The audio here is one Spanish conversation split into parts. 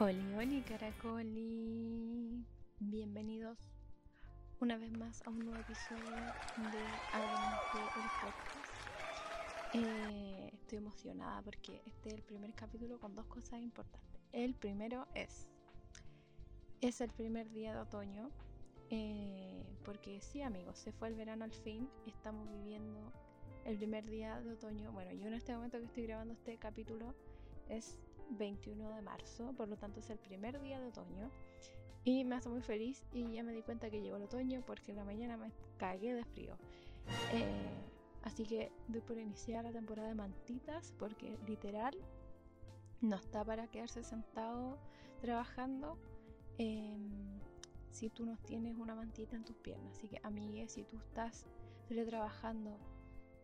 Oli, oli, caracoli. Bienvenidos una vez más a un nuevo episodio de de el podcast. Eh, estoy emocionada porque este es el primer capítulo con dos cosas importantes. El primero es, es el primer día de otoño, eh, porque sí amigos, se fue el verano al fin, estamos viviendo el primer día de otoño. Bueno, yo en este momento que estoy grabando este capítulo es 21 de marzo, por lo tanto es el primer día de otoño. Y me hace muy feliz y ya me di cuenta que llegó el otoño porque en la mañana me cagué de frío. Eh, así que doy por iniciar la temporada de mantitas porque literal no está para quedarse sentado trabajando em, si tú no tienes una mantita en tus piernas. Así que amigues, si tú estás trabajando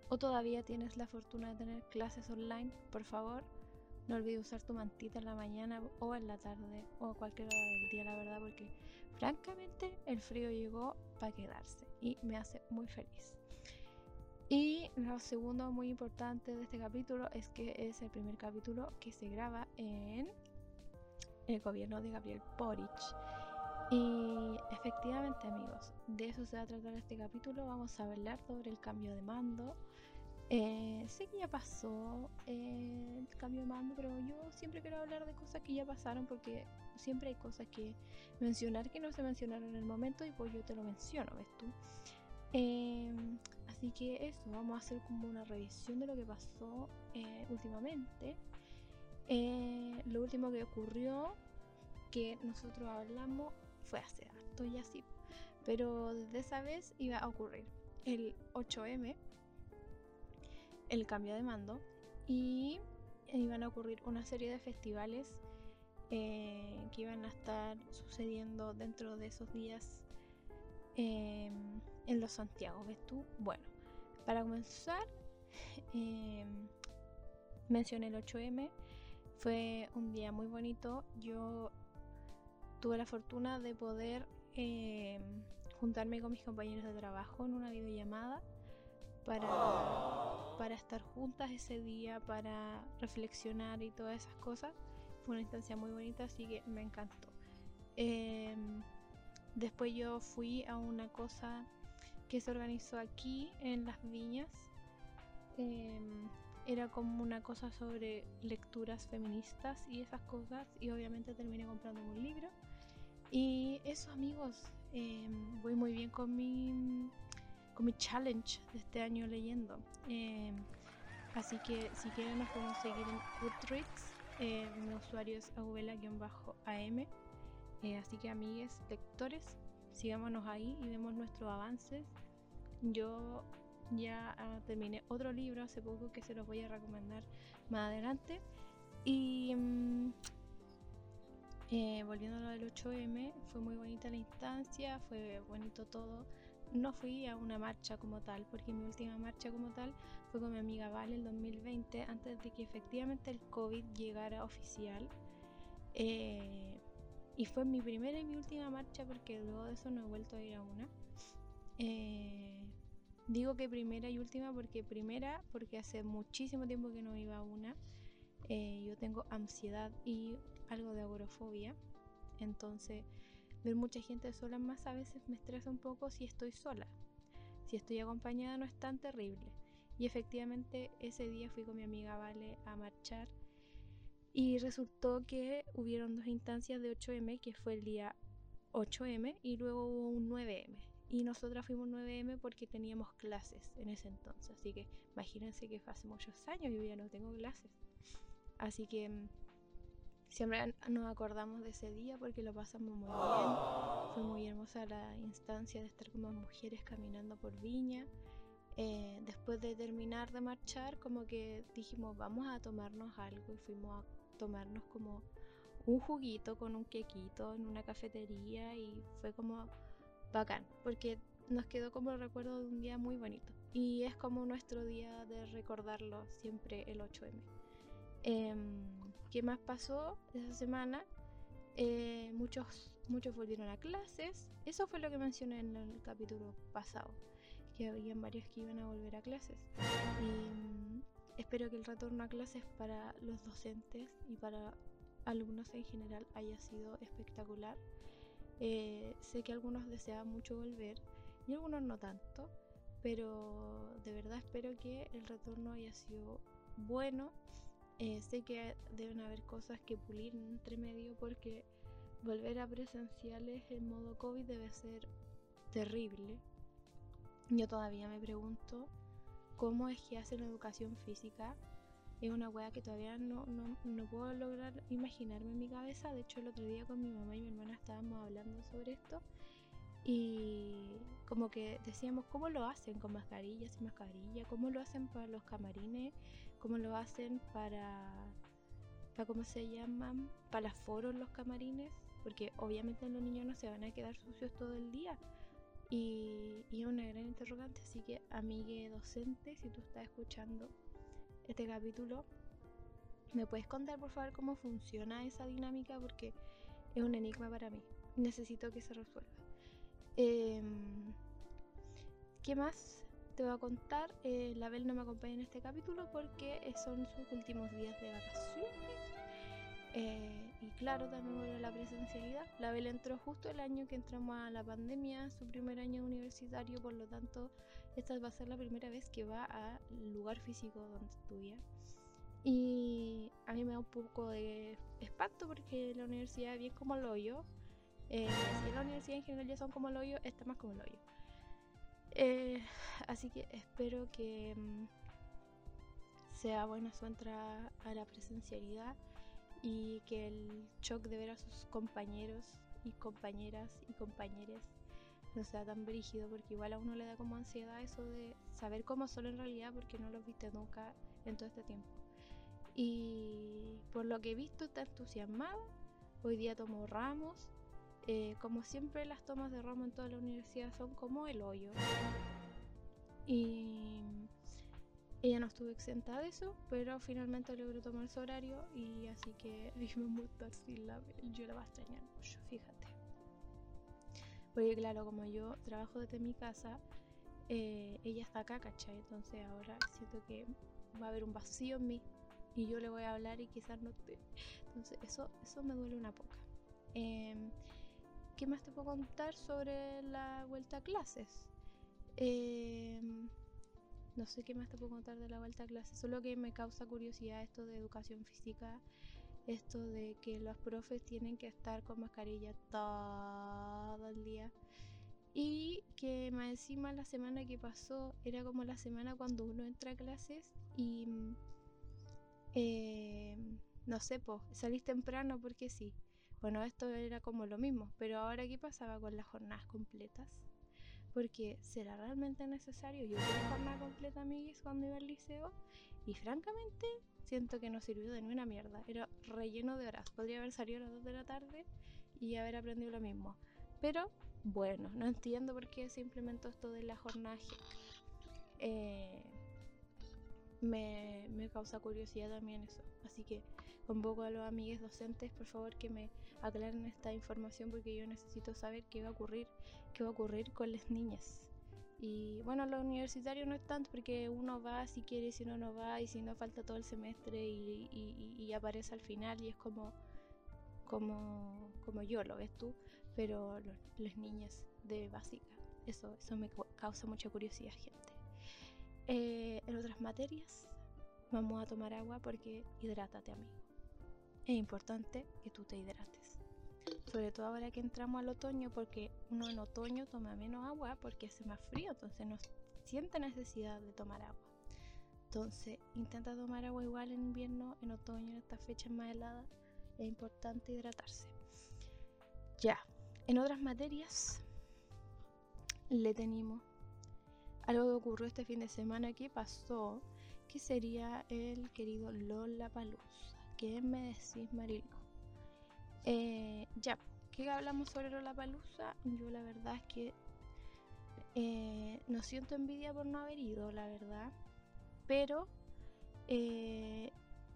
o todavía tienes la fortuna de tener clases online, por favor, no olvides usar tu mantita en la mañana o en la tarde o a cualquier hora del día, la verdad, porque francamente el frío llegó para quedarse y me hace muy feliz. Y lo segundo muy importante de este capítulo es que es el primer capítulo que se graba en el gobierno de Gabriel Boric. Y efectivamente amigos, de eso se va a tratar este capítulo. Vamos a hablar sobre el cambio de mando, eh, sé que ya pasó eh, el cambio de mando, pero yo siempre quiero hablar de cosas que ya pasaron porque siempre hay cosas que mencionar que no se mencionaron en el momento y pues yo te lo menciono, ¿ves tú? Em, así que eso, vamos a hacer como una revisión de lo que pasó eh, últimamente. lo último que ocurrió, que nosotros hablamos, fue hace harto y así, pero desde esa vez iba a ocurrir el 8M el cambio de mando y iban a ocurrir una serie de festivales eh, que iban a estar sucediendo dentro de esos días em, en los Santiago, ¿ves tú? Bueno, para comenzar, em, mencioné el 8M, fue un día muy bonito, yo tuve la fortuna de poder em, juntarme con mis compañeros de trabajo en una videollamada para, para estar juntas ese día, para reflexionar y todas esas cosas. Fue una instancia muy bonita, así que me encantó. Em, después yo fui a una cosa que se organizó aquí en las viñas. Em, era como una cosa sobre lecturas feministas y esas cosas. Y obviamente terminé comprando un libro. Y eso amigos, em, voy muy bien con mi con mi challenge de este año leyendo. Em, así que si quieren nos podemos seguir en Goodreads. Eh, mi usuario es abuela-am. Eh, así que amigues, lectores, sigámonos ahí y vemos nuestros avances. Yo ya ah, terminé otro libro hace poco que se los voy a recomendar más adelante. Y mm, eh, volviendo a lo del 8M, fue muy bonita la instancia, fue bonito todo no fui a una marcha como tal, porque mi última marcha como tal fue con mi amiga Vale el 2020, antes de que efectivamente el COVID llegara oficial. Eh, y fue mi primera y mi última marcha porque luego de eso no he vuelto a ir a una. Eh, digo que primera y última porque primera porque hace muchísimo tiempo que no iba a una. Eh, yo tengo ansiedad y algo de agorofobia. Entonces Ver mucha gente sola más a veces me estresa un poco si estoy sola. Si estoy acompañada no es tan terrible. Y efectivamente ese día fui con mi amiga Vale a marchar y resultó que hubieron dos instancias de 8M, que fue el día 8M y luego hubo un 9M. Y nosotras fuimos 9M porque teníamos clases en ese entonces. Así que imagínense que hace muchos años y yo ya no tengo clases. Así que mm, Siempre nos acordamos de ese día porque lo pasamos muy bien. Fue muy hermosa la instancia de estar como mujeres caminando por Viña. Eh, después de terminar de marchar, como que dijimos, vamos a tomarnos algo y fuimos a tomarnos como un juguito con un quequito en una cafetería y fue como bacán, porque nos quedó como el recuerdo de un día muy bonito. Y es como nuestro día de recordarlo siempre el 8M. Em, ¿Qué más pasó esa semana? Eh, muchos, muchos volvieron a clases. Eso fue lo que mencioné en el capítulo pasado, que habían varios que iban a volver a clases. Y mm, espero que el retorno a clases para los docentes y para alumnos en general haya sido espectacular. Eh, sé que algunos deseaban mucho volver y algunos no tanto, pero de verdad espero que el retorno haya sido bueno. Eh, sé que deben haber cosas que pulir entre medio porque volver a presenciales en modo COVID debe ser terrible. Yo todavía me pregunto cómo es que hacen educación física. Es una wea que todavía no, no, no, puedo lograr imaginarme en mi cabeza. De hecho, el otro día con mi mamá y mi hermana estábamos hablando sobre esto. Y como que decíamos cómo lo hacen con mascarillas y mascarilla, cómo lo hacen para los camarines, cómo lo hacen para, para ¿cómo se llaman? Para foros los camarines, porque obviamente los niños no se van a quedar sucios todo el día. Y, y una gran interrogante, así que amigue docente, si tú estás escuchando este capítulo, ¿me puedes contar por favor cómo funciona esa dinámica? Porque es un enigma para mí. Necesito que se resuelva. Em, ¿Qué más te voy a contar? Eh, la Bel no me acompaña en este capítulo porque son sus últimos días de vacaciones. Eh, y claro, también vuelve la presencialidad. La Bel entró justo el año que entramos a la pandemia, su primer año universitario, por lo tanto, esta va a ser la primera vez que va al lugar físico donde estudia. Y a mí me da un poco de espanto porque la universidad, bien como lo yo, eh, si la universidad en general ya son como el hoyo, está más como el hoyo. Eh, así que espero que mm, sea buena su entrada a la presencialidad y que el shock de ver a sus compañeros y compañeras y compañeros no sea tan brígido porque igual a uno le da como ansiedad eso de saber cómo son en realidad porque no los viste nunca en todo este tiempo. Y por lo que he visto está entusiasmado. Hoy día tomó ramos eh, como siempre las tomas de ramo en toda la universidad son como el hoyo. Y ella no estuvo exenta de eso, pero finalmente logró tomar su horario y así que me a sin la yo la voy a extrañar mucho, fíjate. Porque claro, como yo trabajo desde mi casa, eh, ella está acá, ¿cachai? Entonces ahora siento que va a haber un vacío en mí y yo le voy a hablar y quizás no te... Entonces eso, eso me duele una poca. Eh, ¿Qué más te puedo contar sobre la vuelta a clases? Em, no sé qué más te puedo contar de la vuelta a clases, solo que me causa curiosidad esto de educación física, esto de que los profes tienen que estar con mascarilla todo el día. Y que más encima la semana que pasó era como la semana cuando uno entra a clases y eh, no sé, pues salís temprano porque sí. Bueno, esto era como lo mismo, pero ahora ¿qué pasaba con las jornadas completas? Porque ¿será realmente necesario? Yo tuve jornada completa, amiguis, cuando iba al liceo y francamente siento que no sirvió de ninguna mierda. Era relleno de horas. Podría haber salido a las 2 de la tarde y haber aprendido lo mismo. Pero bueno, no entiendo por qué se implementó esto de la jornada eh, me, me causa curiosidad también eso. Así que convoco a los amigues docentes, por favor, que me aclaren esta información porque yo necesito saber qué va a ocurrir, qué va a ocurrir con las niñas. Y bueno, los universitarios no es tanto porque uno va si quiere, si no, no va, y si no falta todo el semestre y, y, aparece al final y es como, como, como yo, lo ves tú, pero las niñas de básica, eso, eso me causa mucha curiosidad, gente. Eh, en otras materias, vamos a tomar agua porque hidrátate, amigo es importante que tú te hidrates. Sobre todo ahora que entramos al otoño, porque uno en otoño toma menos agua porque hace más frío, entonces no siente necesidad de tomar agua. Entonces intenta tomar agua igual en invierno, en otoño, en estas fechas más heladas. Es importante hidratarse. Ya, en otras materias le tenemos algo que ocurrió este fin de semana que pasó, que sería el querido Lola Paluz. ¿Qué me decís, Marilu? Eh, ya, ¿qué hablamos sobre la palusa? Yo la verdad es que eh, no siento envidia por no haber ido, la verdad. Pero eh,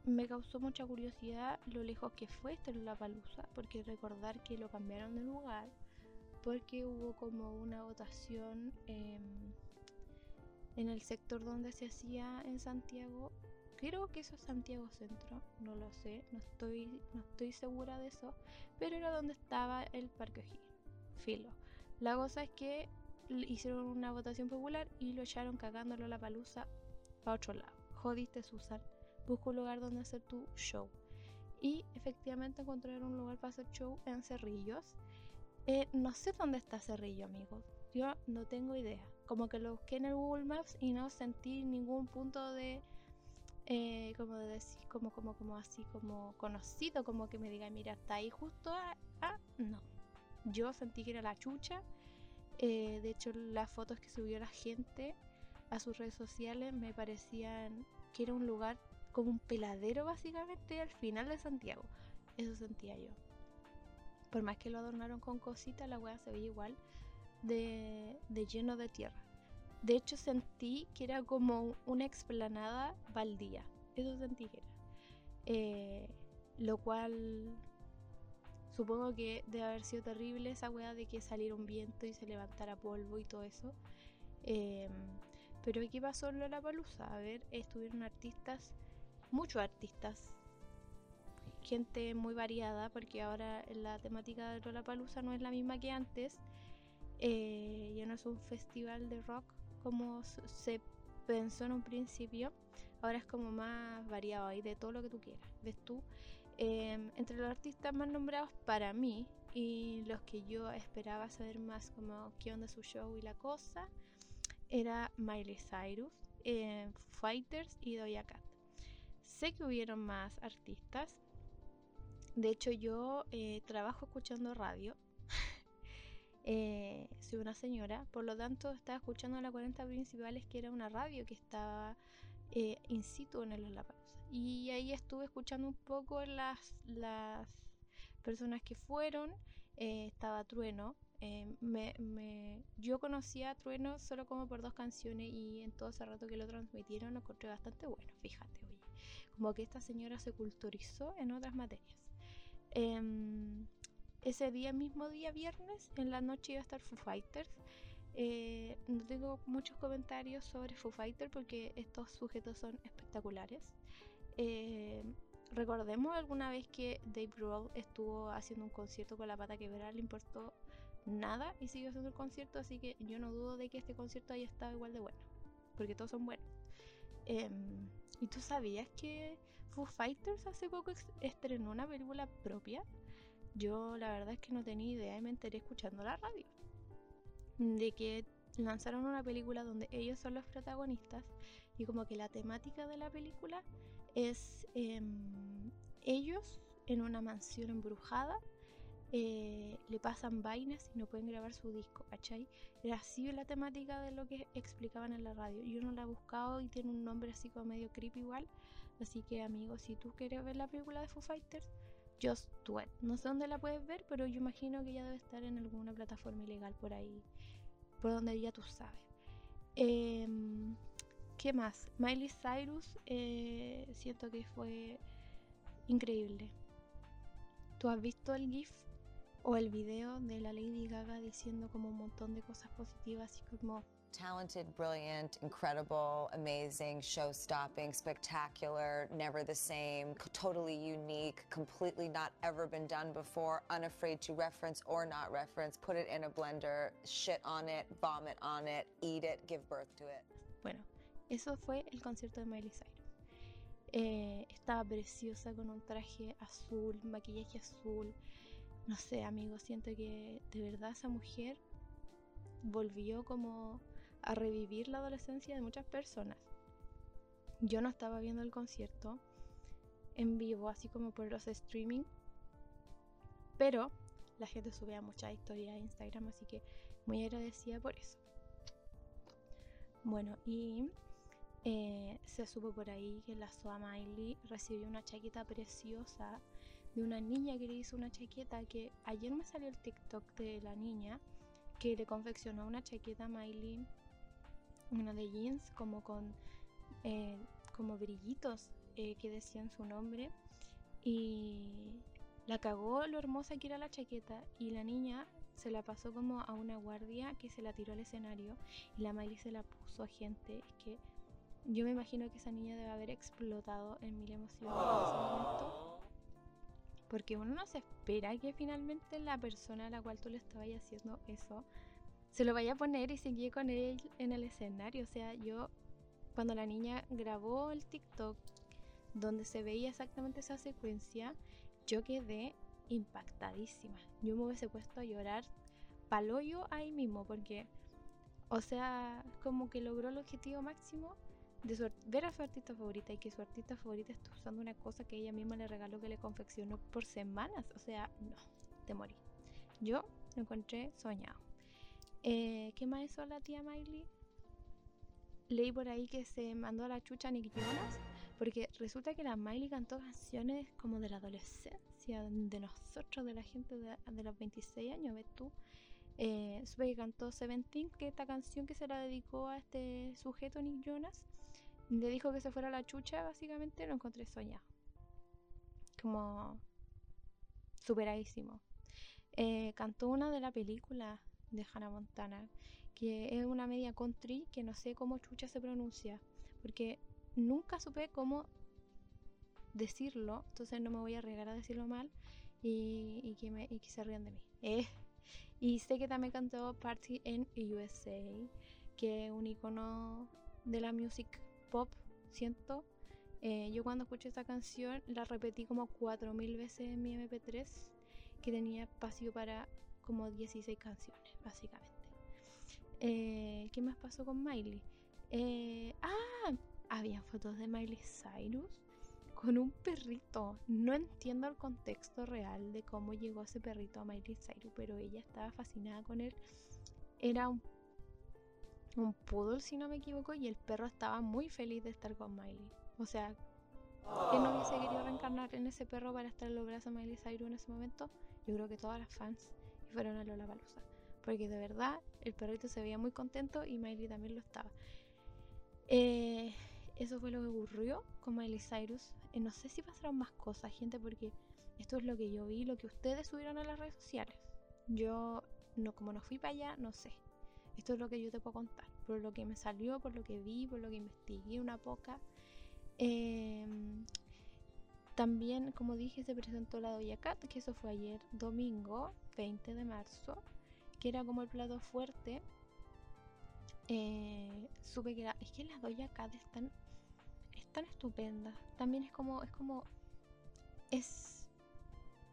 me causó mucha curiosidad lo lejos que fue este palusa, porque recordar que lo cambiaron de lugar, porque hubo como una votación em, en el sector donde se hacía en Santiago creo que eso es Santiago Centro, no lo sé, no estoy, no estoy segura de eso, pero era donde estaba el Parque O'Higgins. Filo. La cosa es que hicieron una votación popular y lo echaron cagándolo a la palusa para otro lado. Jodiste, Susan. Busca un lugar donde hacer tu show. Y efectivamente encontraron un lugar para hacer show en Cerrillos. Eh, no sé dónde está Cerrillo, amigos. Yo no tengo idea. Como que lo busqué en el Google Maps y no sentí ningún punto de eh, como de decir, como, como, como así, como conocido, como que me diga, mira, está ahí justo, ah, no. Yo sentí que era la chucha. Eh, de hecho, las fotos que subió la gente a sus redes sociales me parecían que era un lugar como un peladero básicamente al final de Santiago. Eso sentía yo. Por más que lo adornaron con cositas, la weá se veía igual de lleno de tierra. De hecho, sentí que era como una explanada baldía. Eso sentí que era. Eh, lo cual supongo que debe haber sido terrible esa weá de que saliera un viento y se levantara polvo y todo eso. Em, pero ¿qué pasó la palusa? A ver, estuvieron artistas, muchos artistas, gente muy variada, porque ahora la temática de Lollapalooza no es la misma que antes. Eh, ya no es un festival de rock como se pensó en un principio, ahora es como más variado ahí de todo lo que tú quieras. ¿Ves tú? Em, entre los artistas más nombrados para mí y los que yo esperaba saber más como qué onda su show y la cosa, era Miley Cyrus, eh, Fighters y Doja Cat. Sé que hubieron más artistas. De hecho, yo eh, trabajo escuchando radio eh, soy una señora, por lo tanto estaba escuchando la 40 principales que era una radio que estaba eh, in situ en el Lollapalooza. Y ahí estuve escuchando un poco las, las personas que fueron. Eh, estaba Trueno. me, yo conocía a Trueno solo como por dos canciones y en todo ese rato que lo transmitieron lo encontré bastante bueno, fíjate, oye. Como que esta señora se culturizó en otras materias. Em, ese día, mismo día, viernes, en la noche iba a estar Foo Fighters. Eh, no tengo muchos comentarios sobre Foo Fighters porque estos sujetos son espectaculares. Eh, recordemos alguna vez que Dave Grohl estuvo haciendo un concierto con la pata quebrada, le importó nada y siguió haciendo el concierto, así que yo no dudo de que este concierto haya estado igual de bueno, porque todos son buenos. Em, ¿Y tú sabías que Foo Fighters hace poco estrenó una película propia? Yo la verdad es que no tenía idea y me enteré escuchando la radio. De que lanzaron una película donde ellos son los protagonistas y como que la temática de la película es em, ellos en una mansión embrujada eh, le pasan vainas y no pueden grabar su disco, ¿cachai? Era así la temática de lo que explicaban en la radio. Yo no la he buscado y tiene un nombre así como medio creepy igual. Así que amigos, si tú quieres ver la película de Foo Fighters, Just Do No sé dónde la puedes ver, pero yo imagino que ya debe estar en alguna plataforma ilegal por ahí, por donde ya tú sabes. Em, ¿Qué más? Miley Cyrus, eh, siento que fue increíble. ¿Tú has visto el GIF o el video de la Lady Gaga diciendo como un montón de cosas positivas y como Talented, brilliant, incredible, amazing, show stopping, spectacular, never the same, totally unique, completely not ever been done before, unafraid to reference or not reference, put it in a blender, shit on it, vomit on it, eat it, give birth to it. Bueno, eso fue el concierto de Miley Cyrus. Eh, estaba preciosa con un traje azul, maquillaje azul. No sé, amigos, siento que de verdad esa mujer volvió como a revivir la adolescencia de muchas personas. Yo no estaba viendo el concierto en vivo, así como por los streaming, pero la gente subía muchas historias a Instagram, así que muy agradecida por eso. Bueno, y eh, se supo por ahí que la Soa Miley recibió una chaqueta preciosa de una niña que le hizo una chaqueta que ayer me salió el TikTok de la niña que le confeccionó una chaqueta a Miley una de jeans como con eh, como brillitos eh, que decían su nombre y la cagó lo hermosa que era la chaqueta y la niña se la pasó como a una guardia que se la tiró al escenario y la Miley se la puso a gente es que yo me imagino que esa niña debe haber explotado en mil emociones en ese momento. Porque uno no se espera que finalmente la persona a la cual tú le estabas haciendo eso se lo vaya a poner y seguir con él en el escenario. O sea, yo cuando la niña grabó el TikTok donde se veía exactamente esa secuencia, yo quedé impactadísima. Yo me hubiese puesto a llorar paloyo ahí mismo porque, o sea, como que logró el objetivo máximo de ver a su artista favorita y que su artista favorita está usando una cosa que ella misma le regaló que le confeccionó por semanas. O sea, no, te morí. Yo lo encontré soñado. Eh, ¿Qué más hizo la tía Miley? Leí por ahí que se mandó a la chucha a Nick Jonas, porque resulta que la Miley cantó canciones como de la adolescencia, de nosotros, de la gente de, los 26 años, ¿ves tú? Eh, supe que cantó Seventeen, que esta canción que se la dedicó a este sujeto Nick Jonas, le dijo que se fuera a la chucha, básicamente lo encontré soñado. Como superadísimo. Eh, cantó una de la película de Hannah Montana, que es una media country que no sé cómo chucha se pronuncia, porque nunca supe cómo decirlo, entonces no me voy a arriesgar a decirlo mal y, que, me, y que se de mí. Eh. Y sé que también cantó Party in USA, que es un icono de la music pop, siento. Eh, yo cuando escuché esta canción la repetí como 4000 veces en mi MP3, que tenía espacio para como 16 canciones, básicamente. Eh, ¿Qué más pasó con Miley? Eh, ah, había fotos de Miley Cyrus con un perrito. No entiendo el contexto real de cómo llegó ese perrito a Miley Cyrus, pero ella estaba fascinada con él. Era un un poodle, si no me equivoco, y el perro estaba muy feliz de estar con Miley. O sea, que no hubiese querido reencarnar en ese perro para estar en los brazos de Miley Cyrus en ese momento? Yo creo que todas las fans fueron a Lola Palusa. Porque de verdad el perrito se veía muy contento y Miley también lo estaba. Eh, eso fue lo que ocurrió con Miley Cyrus. Eh, no sé si pasaron más cosas, gente, porque esto es lo que yo vi, lo que ustedes subieron a las redes sociales. Yo, no, como no fui para allá, no sé. Esto es lo que yo te puedo contar, por lo que me salió, por lo que vi, por lo que investigué una poca. Em, también, como dije, se presentó la Doya Cat, que eso fue ayer, domingo 20 de marzo, que era como el plato fuerte. Eh, supe que es que las Doya Cat están, están estupendas. También es como, es como, es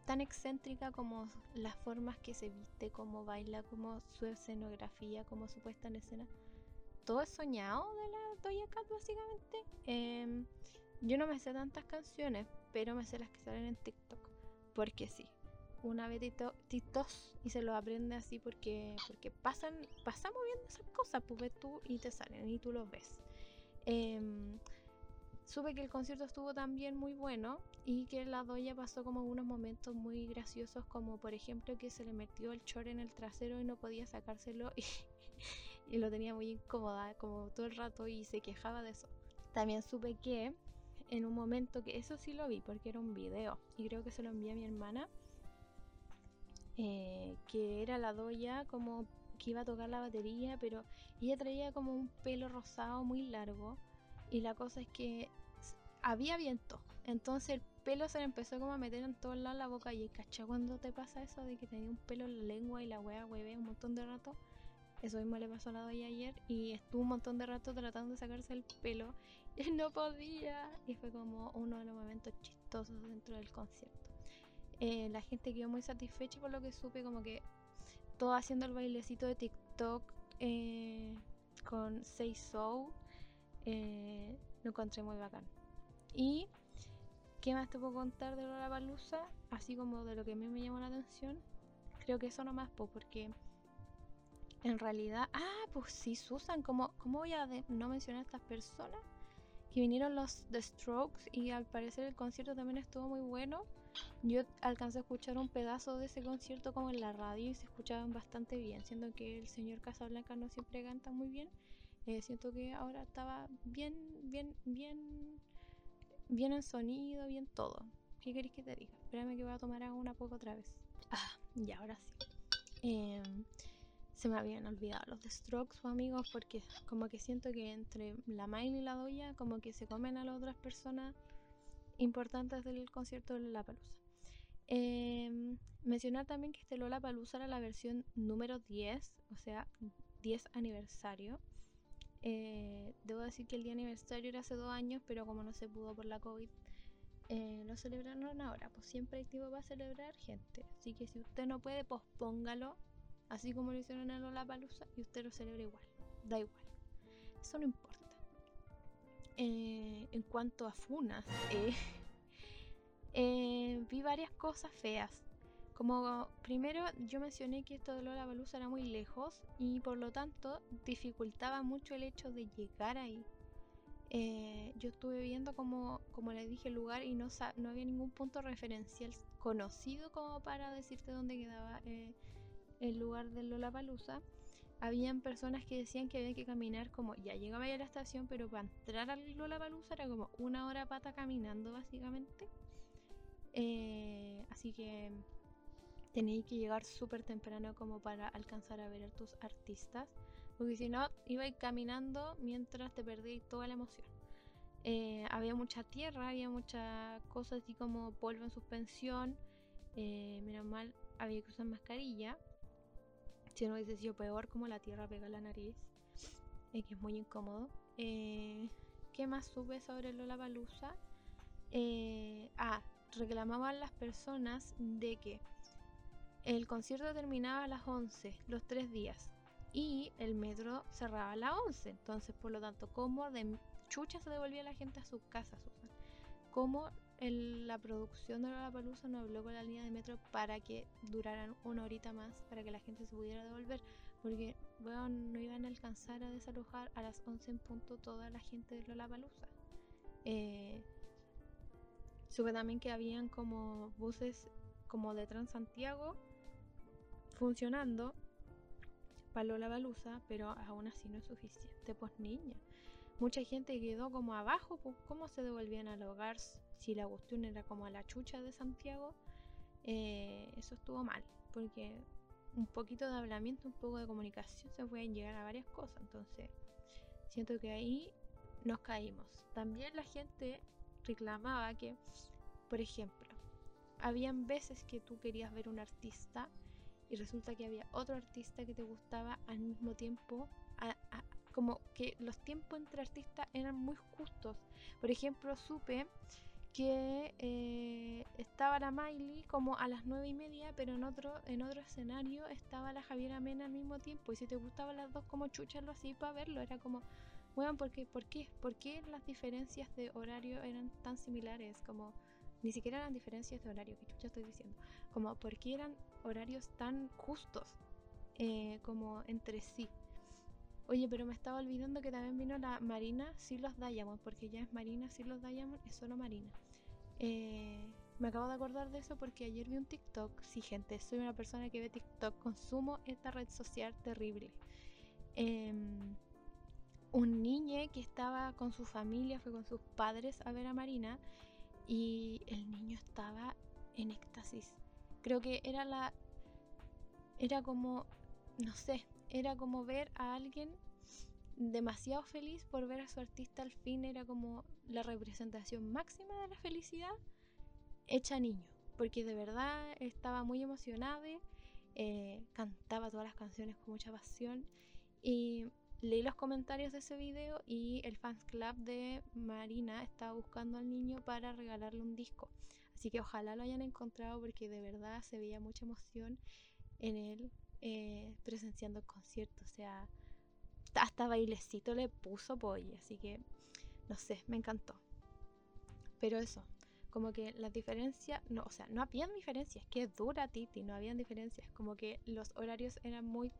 tan excéntrica como las formas que se viste, como baila, como su escenografía, como su puesta en escena. Todo es soñado de la Doja Cat básicamente. Em, yo no me sé tantas canciones, pero me sé las que salen en TikTok. Porque sí. Una vez titos y se lo aprende así porque, porque pasan, pasamos viendo esas cosas, pues ves tú y te salen y tú los ves. Em, supe que el concierto estuvo también muy bueno y que la doya pasó como unos momentos muy graciosos como por ejemplo que se le metió el chor en el trasero y no podía sacárselo y, y lo tenía muy incómoda como todo el rato y se quejaba de eso. También supe que en un momento que eso sí lo vi porque era un video y creo que se lo envié a mi hermana eh, que era la doya como que iba a tocar la batería pero ella traía como un pelo rosado muy largo y la cosa es que había viento. Entonces el pelo se le empezó como a meter en todos lados la boca. Y caché cuando te pasa eso de que tenía un pelo en la lengua y la wea hueve un montón de rato. Eso mismo le pasó a la doña ayer y estuvo un montón de rato tratando de sacarse el pelo y no podía. Y fue como uno de los momentos chistosos dentro del concierto. Eh, la gente quedó muy satisfecha por lo que supe, como que todo haciendo el bailecito de TikTok eh, con Say So eh, lo encontré muy bacán. Y, ¿qué más te puedo contar de Lola Palusa? Así como de lo que a mí me llamó la atención. Creo que eso nomás, porque en realidad, ah, pues sí, Susan, ¿cómo, cómo voy a no mencionar a estas personas? Que vinieron los The Strokes y al parecer el concierto también estuvo muy bueno. Yo alcancé a escuchar un pedazo de ese concierto como en la radio y se escuchaban bastante bien, siendo que el señor Casablanca no siempre canta muy bien. Eh, siento que ahora estaba bien, bien, bien, bien en sonido, bien todo. ¿Qué queréis que te diga? Espérame que voy a tomar agua una poco otra vez. Ah, y ahora sí. Em, se me habían olvidado los de Strokes, amigos, porque como que siento que entre la Miley y la Doya como que se comen a las otras personas importantes del concierto de Lollapalooza. Eh, mencionar también que este Lollapalooza era la versión número 10, o sea, 10 aniversario. Eh, debo decir que el día aniversario era hace dos años, pero como no se pudo por la COVID, eh, lo celebraron ahora. Pues siempre hay tiempo para celebrar, gente. Así que si usted no puede, pospóngalo, así como lo hicieron en Lollapalooza, y usted lo celebra igual. Da igual. Eso no importa. Eh, en cuanto a funas, eh, eh, vi varias cosas feas. Como primero yo mencioné que esto de Lola Balusa era muy lejos y por lo tanto dificultaba mucho el hecho de llegar ahí. yo estuve viendo como, como les dije el lugar y no, no había ningún punto referencial conocido como para decirte dónde quedaba el lugar de Lola Palusa habían personas que decían que había que caminar como ya llegaba a la estación, pero para entrar al Lollapalooza era como una hora pata caminando básicamente. Eh, así que tenéis que llegar súper temprano como para alcanzar a ver a tus artistas, porque si no ibais caminando mientras te perdíais toda la emoción. Eh, había mucha tierra, había muchas cosas así como polvo en suspensión. Eh, menos mal había que usar mascarilla si no hubiese sido peor, como la tierra pega la nariz, eh, que es muy incómodo. Eh, ¿Qué más supe sobre Lola Palusa? Eh, ah, reclamaban las personas de que el concierto terminaba a las 11, los tres días, y el metro cerraba a las 11. Entonces, por lo tanto, ¿cómo de chucha se devolvía la gente a sus casas, Susan? ¿Cómo la producción de la Palusa no habló con la línea de metro para que duraran una horita más para que la gente se pudiera devolver porque bueno, no iban a alcanzar a desalojar a las 11 en punto toda la gente de Lollapalooza. Eh, supe también que habían como buses como de Transantiago funcionando para Lollapalooza pero aún así no es suficiente pues niña. Mucha gente quedó como abajo pues cómo se devolvían al hogar si la cuestión era como a la chucha de Santiago, eh, eso estuvo mal, porque un poquito de hablamiento, un poco de comunicación se pueden llegar a varias cosas, entonces siento que ahí nos caímos. También la gente reclamaba que, por ejemplo, habían veces que tú querías ver un artista y resulta que había otro artista que te gustaba al mismo tiempo, como que los tiempos entre artistas eran muy justos. Por ejemplo, supe que eh, estaba la Miley como a las nueve y media, pero en otro, en otro escenario estaba la Javiera Mena al mismo tiempo. Y si te gustaban las dos, como chucharlo así para verlo, era como, bueno, ¿por qué? ¿por qué? ¿Por qué las diferencias de horario eran tan similares? Como, ni siquiera eran diferencias de horario, que chucha estoy diciendo. Como, ¿por qué eran horarios tan justos eh, como entre sí? Oye, pero me estaba olvidando que también vino la Marina Silos Diamond, porque ya es Marina Silos Diamond, es solo Marina. Eh, me acabo de acordar de eso porque ayer vi un TikTok. Sí, gente, soy una persona que ve TikTok, consumo esta red social terrible. Em, un niño que estaba con su familia, fue con sus padres a ver a Marina y el niño estaba en éxtasis. Creo que era la... Era como, no sé, era como ver a alguien demasiado feliz por ver a su artista al fin, era como la representación máxima de la felicidad hecha niño, porque de verdad estaba muy emocionada, eh, cantaba todas las canciones con mucha pasión y leí los comentarios de ese video y el fans club de Marina estaba buscando al niño para regalarle un disco. Así que ojalá lo hayan encontrado porque de verdad se veía mucha emoción en él eh, presenciando el concierto. O sea, hasta bailecito le puso pollo. Así que no sé, me encantó. Pero eso, como que las diferencias, no, o sea, no habían diferencias, que dura Titi, no habían diferencias, como que los horarios eran muy,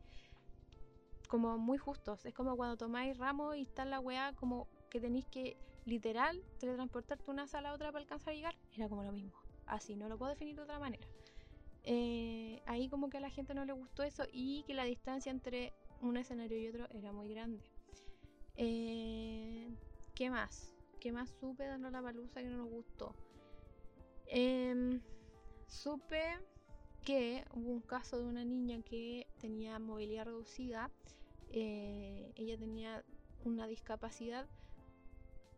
como muy justos. Es como cuando tomáis ramo y está la weá como que tenéis que literal teletransportarte una sala a otra para alcanzar a llegar, era como lo mismo. Así, no lo puedo definir de otra manera. Eh, ahí como que a la gente no le gustó eso y que la distancia entre un escenario y otro era muy grande. Eh, ¿Qué más? ¿Qué más supe de la palusa que no nos gustó? Em, supe que hubo un caso de una niña que tenía movilidad reducida, eh, ella tenía una discapacidad,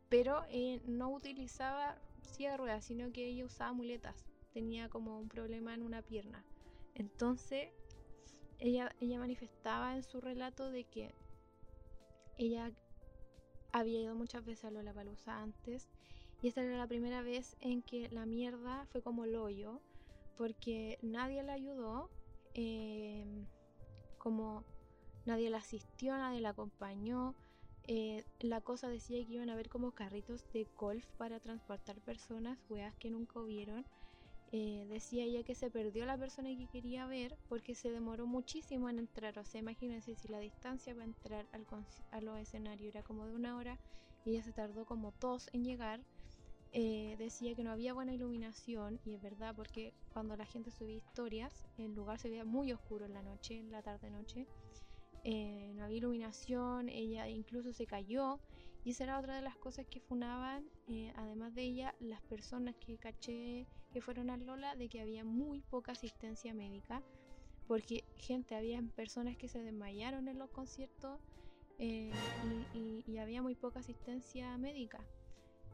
pero eh, no utilizaba silla de ruedas, sino que ella usaba muletas, tenía como un problema en una pierna. Entonces, ella, ella manifestaba en su relato de que ella había ido muchas veces a Lollapalooza antes y esta era la primera vez en que la mierda fue como el hoyo porque nadie la ayudó, em, como nadie la asistió, nadie la acompañó. Eh, la cosa decía que iban a haber como carritos de golf para transportar personas, weas que nunca hubieron. Eh, decía ella que se perdió la persona que quería ver porque se demoró muchísimo en entrar. O sea, imagínense si la distancia para entrar al a los escenarios era como de una hora y ella se tardó como dos en llegar. Eh, decía que no había buena iluminación y es verdad porque cuando la gente subía historias el lugar se veía muy oscuro en la noche, en la tarde noche. Eh, no había iluminación, ella incluso se cayó y esa era otra de las cosas que funaban, eh, además de ella, las personas que caché que fueron a Lola de que había muy poca asistencia médica porque gente, había personas que se desmayaron en los conciertos y había muy poca asistencia médica.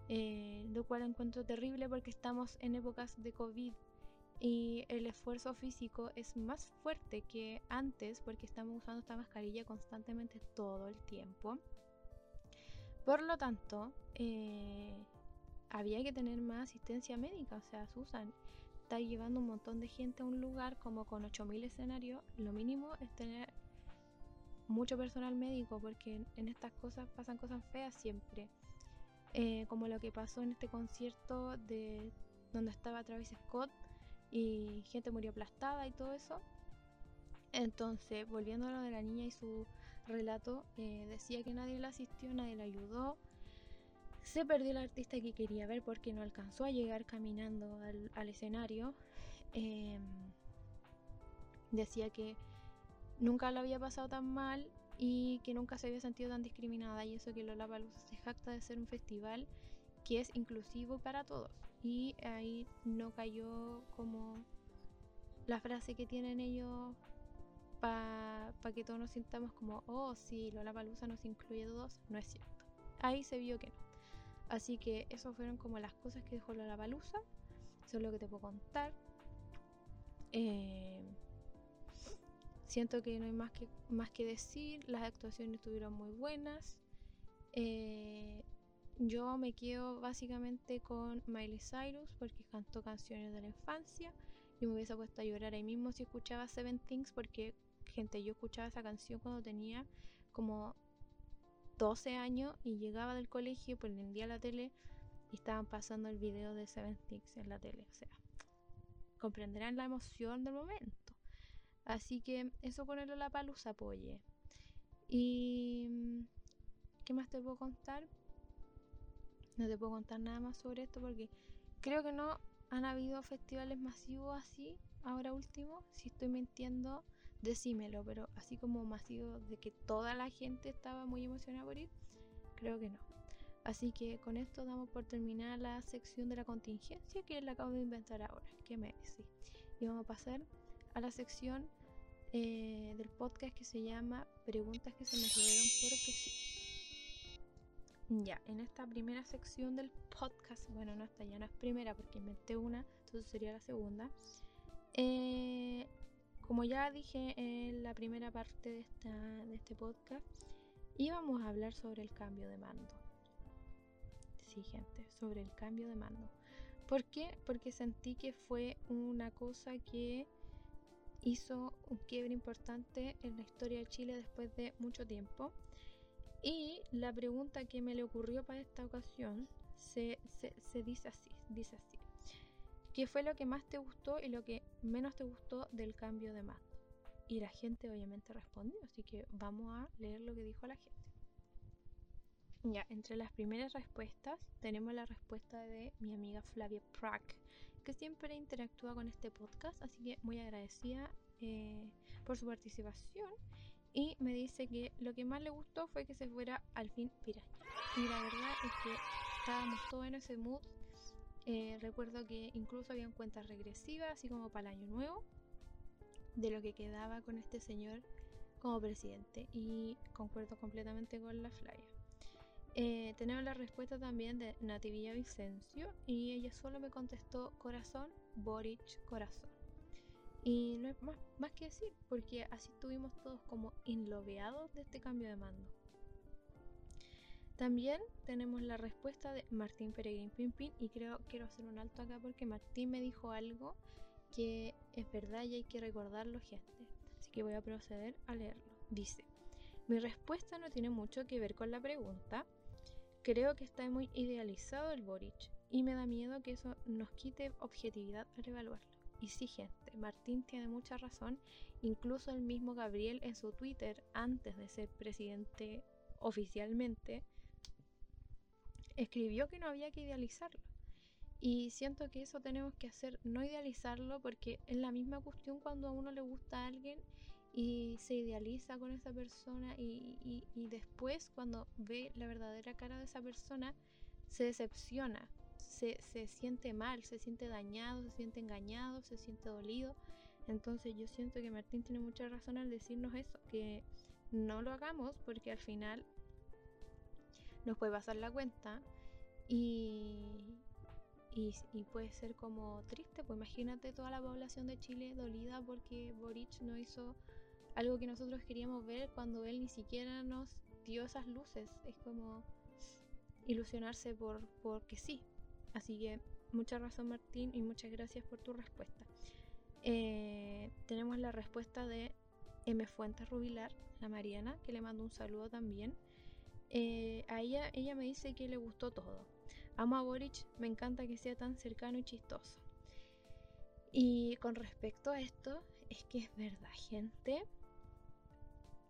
Eh, lo cual encuentro terrible porque estamos en épocas de COVID y el esfuerzo físico es más fuerte que antes porque estamos usando esta mascarilla constantemente todo el tiempo. Por lo tanto, eh, había que tener más asistencia médica, o sea, Susan está llevando un montón de gente a un lugar como con 8000 escenarios, lo mínimo es tener mucho personal médico porque en estas cosas pasan cosas feas siempre. Eh, como lo que pasó en este concierto de donde estaba Travis Scott y gente murió aplastada y todo eso. Entonces, volviendo a lo de la niña y su relato, eh, decía que nadie la asistió, nadie la ayudó. Se perdió el artista que quería ver porque no alcanzó a llegar caminando al, escenario. Em, decía que nunca lo había pasado tan mal y que nunca se había sentido tan discriminada y eso que Lollapalooza se jacta de ser un festival que es inclusivo para todos. Y ahí no cayó como la frase que tienen ellos para que todos nos sintamos como oh sí Lollapalooza nos incluye a todos no es cierto. Ahí se vio que no así que eso fueron como las cosas que dejó Lollapalooza eso es lo que te puedo contar eh, Siento que no hay más que, más que decir, las actuaciones estuvieron muy buenas. Eh, yo me quedo básicamente con Miley Cyrus porque cantó canciones de la infancia. Yo me hubiese puesto a llorar ahí mismo si escuchaba Seven Things porque, gente, yo escuchaba esa canción cuando tenía como 12 años y llegaba del colegio, prendía la tele y estaban pasando el video de Seven Things en la tele. O sea, comprenderán la emoción del momento. Así que eso con el palusa apoye. Y ¿qué más te puedo contar? No te puedo contar nada más sobre esto porque creo que no han habido festivales masivos así ahora último. Si estoy mintiendo, decímelo, pero así como masivo de que toda la gente estaba muy emocionada por ir, creo que no. Así que con esto damos por terminar la sección de la contingencia que la acabo de inventar ahora. ¿Qué me decís? Y vamos a pasar a la sección eh, del podcast que se llama Preguntas que se me ocurrieron porque sí. Ya, en esta primera sección del podcast, bueno, no, esta ya no es primera porque inventé una, entonces sería la segunda. Eh, como ya dije en la primera parte de, esta, de este podcast, íbamos a hablar sobre el cambio de mando. Sí, gente, sobre el cambio de mando. ¿Por qué? Porque sentí que fue una cosa que hizo un quiebre importante en la historia de Chile después de mucho tiempo. Y la pregunta que me le ocurrió para esta ocasión se, dice así, dice así. ¿Qué fue lo que más te gustó y lo que menos te gustó del cambio de mando? Y la gente obviamente respondió, así que vamos a leer lo que dijo la gente. Ya, entre las primeras respuestas tenemos la respuesta de mi amiga Flavia Prack, que siempre interactúa con este podcast, así que muy agradecida eh, por su participación. Y me dice que lo que más le gustó fue que se fuera al fin Piraña. Y la verdad es que estábamos todos en ese mood. Eh, recuerdo que incluso habían cuentas regresivas, así como para el año nuevo. de lo que quedaba con este señor como presidente y concuerdo completamente con la Flaya. Eh, tenemos la respuesta también de Nativilla Vicencio y ella solo me contestó corazón, Boric, corazón. Y no hay más, más que decir, porque así estuvimos todos como inloveados de este cambio de mando. También tenemos la respuesta de Martín Peregrín Pimpin y creo quiero hacer un alto acá porque Martín me dijo algo que es verdad y hay que recordarlo gente. Así que voy a proceder a leerlo. Dice, mi respuesta no tiene mucho que ver con la pregunta. Creo que está muy idealizado el Boric y me da miedo que eso nos quite objetividad al evaluarlo. Y sí, gente, Martín tiene mucha razón. Incluso el mismo Gabriel en su Twitter, antes de ser presidente oficialmente, escribió que no había que idealizarlo. Y siento que eso tenemos que hacer, no idealizarlo, porque es la misma cuestión cuando a uno le gusta a alguien y se idealiza con esa persona y, y, después cuando ve la verdadera cara de esa persona se decepciona, se, se, siente mal, se siente dañado, se siente engañado, se siente dolido. Entonces yo siento que Martín tiene mucha razón al decirnos eso, que no lo hagamos porque al final nos puede pasar la cuenta y, y, puede ser como triste, pues imagínate toda la población de Chile dolida porque Boric no hizo algo que nosotros queríamos ver cuando él ni siquiera nos dio esas luces. Es como ilusionarse por porque sí. Así que mucha razón Martín y muchas gracias por tu respuesta. Eh, tenemos la respuesta de M. Fuentes Rubilar, la Mariana, que le mando un saludo también. Eh, a ella, me dice que le gustó todo. Amo a Boric, me encanta que sea tan cercano y chistoso. Y con respecto a esto, es que es verdad, gente.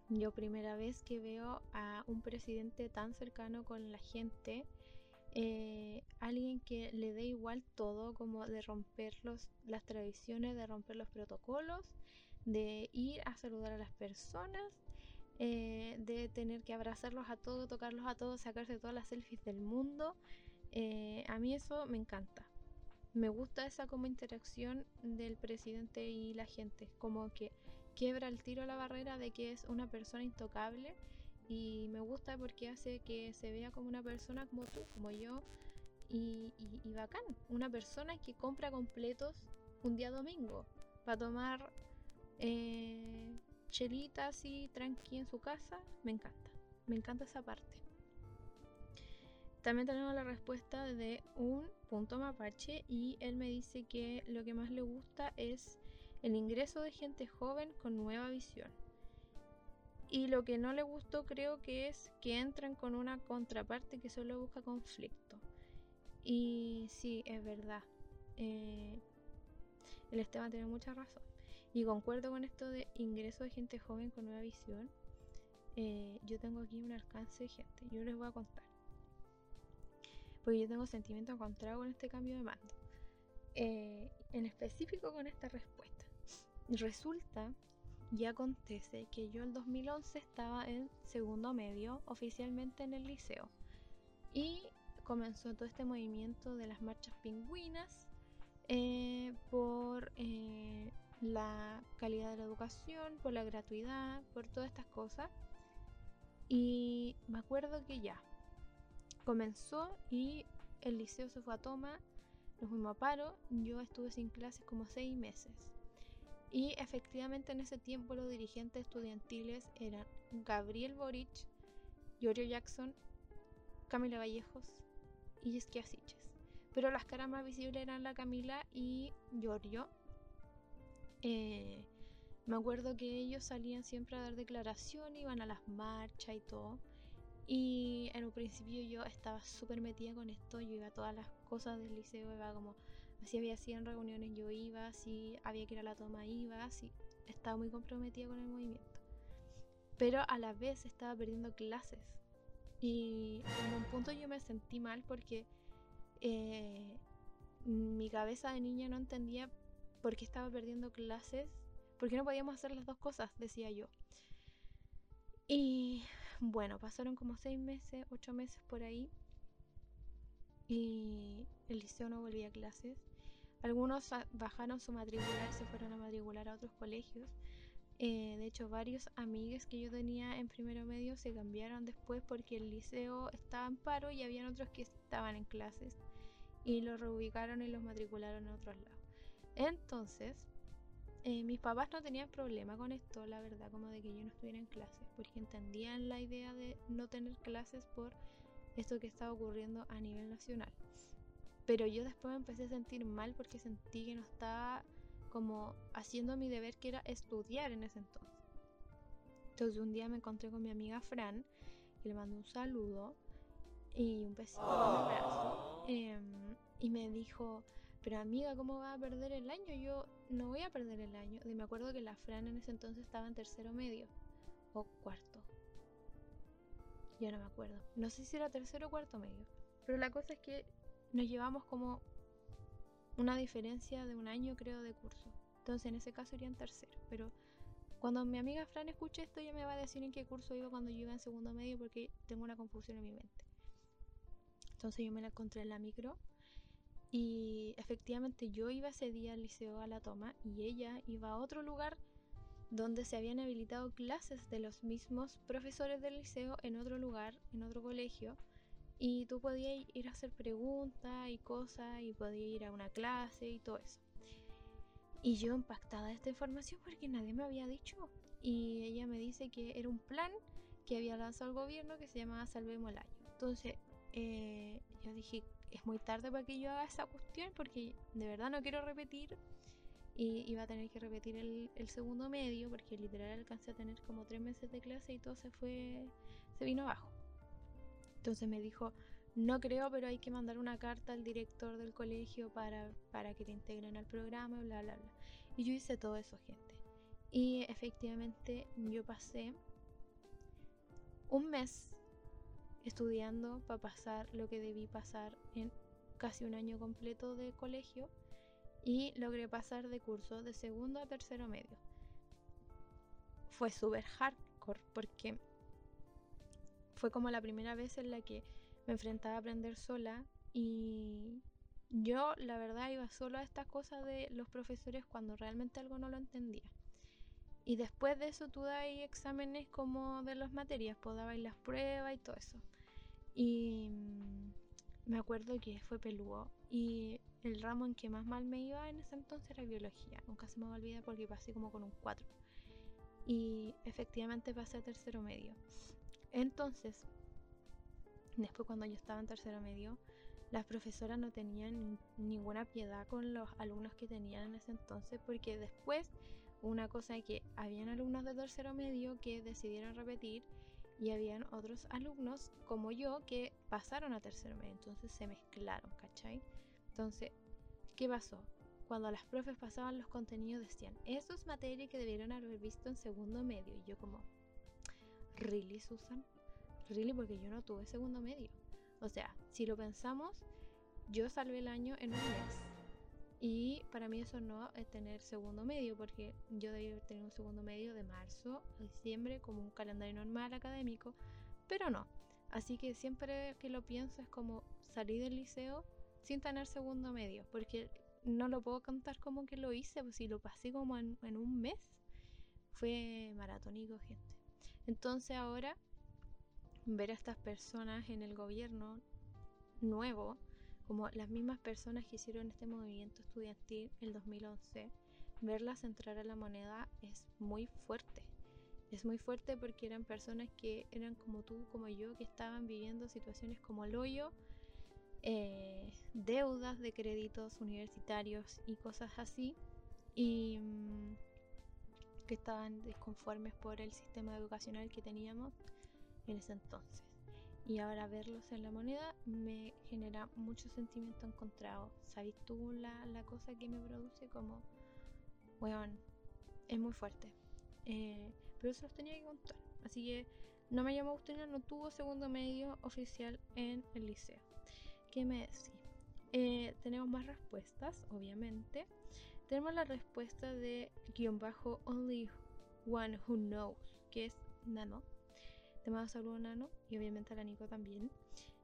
Yo primera vez que veo a un presidente tan cercano con la gente, eh, alguien que le dé igual todo, como de romper las tradiciones, de romper los protocolos, de ir a saludar a las personas eh, de tener que abrazarlos a todos, tocarlos a todos, sacarse todas las selfies del mundo. Eh, a mí eso me encanta. Me gusta esa como interacción del presidente y la gente, como que quiebra el tiro la barrera de que es una persona intocable y me gusta porque hace que se vea como una persona como tú, como yo y, y bacán, una persona que compra completos un día domingo para tomar eh, chelita así, tranqui en su casa, me encanta. Me encanta esa parte. También tenemos la respuesta de un punto mapache y él me dice que lo que más le gusta es el ingreso de gente joven con nueva visión. Y lo que no le gustó creo que es que entran con una contraparte que solo busca conflicto. Y sí, es verdad. Eh, el Esteban tiene mucha razón. Y concuerdo con esto de ingreso de gente joven con nueva visión. Eh, yo tengo aquí un alcance de gente. Yo les voy a contar. Porque yo tengo sentimiento encontrado con este cambio de mando. Eh, en específico con esta respuesta. Resulta y acontece que yo el 2011 estaba en segundo medio, oficialmente en el liceo. Y comenzó todo este movimiento de las marchas pingüinas eh, por la calidad de la educación, por la gratuidad, por todas estas cosas. Y me acuerdo que ya comenzó y el liceo se fue a toma, nos fuimos a paro, yo estuve sin clases como seis meses. Y efectivamente en ese tiempo los dirigentes estudiantiles eran Gabriel Boric, Giorgio Jackson, Camila Vallejos y Yesquia Pero las caras más visibles eran la Camila y Giorgio, eh, me acuerdo que ellos salían siempre a dar declaración, iban a las marchas y todo. Y en un principio yo estaba súper metida con esto, yo iba a todas las cosas del liceo, iba como, así había 100 reuniones, yo iba, si había que ir a la toma, iba, así, estaba muy comprometida con el movimiento. Pero a la vez estaba perdiendo clases. Y en un punto yo me sentí mal porque eh, mi cabeza de niña no entendía por qué estaba perdiendo clases, por qué no podíamos hacer las dos cosas, decía yo. Y bueno, pasaron como seis meses, ocho meses por ahí. Y el liceo no volvía a clases. Algunos bajaron su matricular se fueron a matricular a otros colegios. Eh, de hecho, varios amigos que yo tenía en primero medio se cambiaron después porque el liceo estaba en paro y habían otros que estaban en clases y los reubicaron y los matricularon a otros lados. Entonces, eh, mis papás no tenían problema con esto, la verdad, como de que yo no estuviera en clases, porque entendían la idea de no tener clases por esto que estaba ocurriendo a nivel nacional. Pero yo después me empecé a sentir mal porque sentí que no estaba como haciendo mi deber que era estudiar en ese entonces. Entonces un día me encontré con mi amiga Fran y le mandé un saludo y un besito, abrazo. Em, y me dijo, pero amiga, ¿cómo va a perder el año? Yo no voy a perder el año. Y me acuerdo que la Fran en ese entonces estaba en tercero medio o cuarto. Ya no me acuerdo. No sé si era tercero o cuarto medio. Pero la cosa es que nos llevamos como una diferencia de un año, creo, de curso. Entonces en ese caso iría en tercero. Pero cuando mi amiga Fran escuche esto, ya me va a decir en qué curso iba cuando yo iba en segundo medio porque tengo una confusión en mi mente. Entonces yo me la encontré en la micro. Y efectivamente yo iba ese día al liceo a la toma y ella iba a otro lugar donde se habían habilitado clases de los mismos profesores del liceo en otro lugar, en otro colegio, y tú podías ir a hacer preguntas y cosas, y podías ir a una clase y todo eso. Y yo impactada de esta información porque nadie me había dicho. Y ella me dice que era un plan que había lanzado el gobierno que se llamaba Salvemos el Año. Entonces eh, yo dije, es muy tarde para que yo haga esa cuestión porque de verdad no quiero repetir y iba a tener que repetir el, segundo medio porque literal alcancé a tener como tres meses de clase y todo se fue, se vino abajo. Entonces me dijo, no creo, pero hay que mandar una carta al director del colegio para, para que te integren al programa, bla, bla, bla. Y yo hice todo eso, gente. Y efectivamente yo pasé un mes estudiando para pasar lo que debí pasar en casi un año completo de colegio y logré pasar de curso de segundo a tercero medio. Fue súper hardcore porque fue como la primera vez en la que me enfrentaba a aprender sola y yo la verdad iba solo a estas cosas de los profesores cuando realmente algo no lo entendía. Y después de eso tú dabas exámenes como de las materias, pues las pruebas y todo eso. Y me acuerdo que fue peludo y el ramo en que más mal me iba en ese entonces era biología. Nunca se me va a olvidar porque pasé como con un 4. Y efectivamente pasé a tercero medio. Entonces, después cuando yo estaba en tercero medio, las profesoras no tenían ninguna piedad con los alumnos que tenían en ese entonces porque después una cosa es que habían alumnos de tercero medio que decidieron repetir y habían otros alumnos como yo que pasaron a tercero medio, entonces se mezclaron, ¿cachai? Entonces, ¿qué pasó? Cuando las profes pasaban los contenidos decían, eso es materia que debieron haber visto en segundo medio. Y yo como, ¿really, Susan? ¿Really? Porque yo no tuve segundo medio. O sea, si lo pensamos, yo salvé el año en un mes. Y para mí eso no es tener segundo medio, porque yo debí tenido un segundo medio de marzo a diciembre como un calendario normal académico, pero no. Así que siempre que lo pienso es como salir del liceo sin tener segundo medio, porque no lo puedo contar como que lo hice, pues si lo pasé como en, un mes, fue maratónico, gente. Entonces ahora, ver a estas personas en el gobierno nuevo, como las mismas personas que hicieron este movimiento estudiantil el 2011, verlas entrar a la moneda es muy fuerte. Es muy fuerte porque eran personas que eran como tú, como yo, que estaban viviendo situaciones como el hoyo, eh, deudas de créditos universitarios y cosas así, y mm, que estaban desconformes por el sistema educacional que teníamos en ese entonces. Y ahora verlos en la moneda me genera mucho sentimiento encontrado. ¿Sabes tú la, la cosa que me produce? Como, weón, es muy fuerte. Eh, pero eso los tenía que contar. Así que no me llamó Agustina, no tuvo segundo medio oficial en el liceo. ¿Qué me decís? Eh, tenemos más respuestas, obviamente. Tenemos la respuesta de guion bajo Only One Who Knows, que es Nano. Mando saludo Nano y obviamente a la Nico también.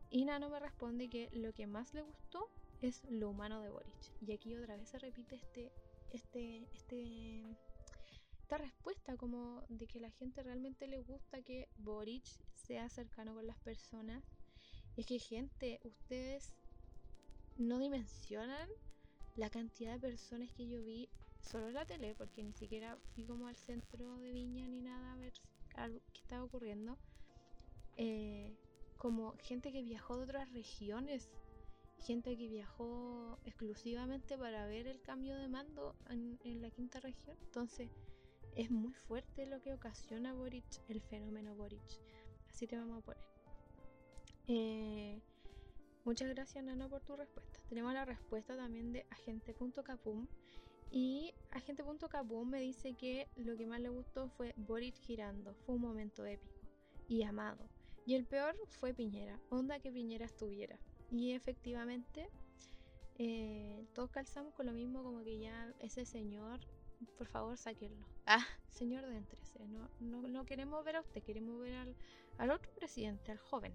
Y Nano me responde que lo que más le gustó es lo humano de Boric. Y aquí otra vez se repite este, este, este, esta respuesta como de que la gente realmente le gusta que Boric sea cercano con las personas. Es que gente, ustedes no dimensionan la cantidad de personas que yo vi solo en la tele, porque ni siquiera fui como al centro de Viña ni nada a ver qué estaba ocurriendo. Eh, como gente que viajó de otras regiones, gente que viajó exclusivamente para ver el cambio de mando en, la quinta región. Entonces es muy fuerte lo que ocasiona Boric, el fenómeno Boric. Así te vamos a poner. Eh, muchas gracias Nano por tu respuesta. Tenemos la respuesta también de agente.capum. Y agente.capum me dice que lo que más le gustó fue Boric girando. Fue un momento épico y amado. Y el peor fue Piñera. Onda que Piñera estuviera. Y efectivamente, eh, todos calzamos con lo mismo, como que ya ese señor, por favor, sáquenlo. Ah, señor de entrese, no, no, queremos ver a usted, queremos ver al, al otro presidente, al joven.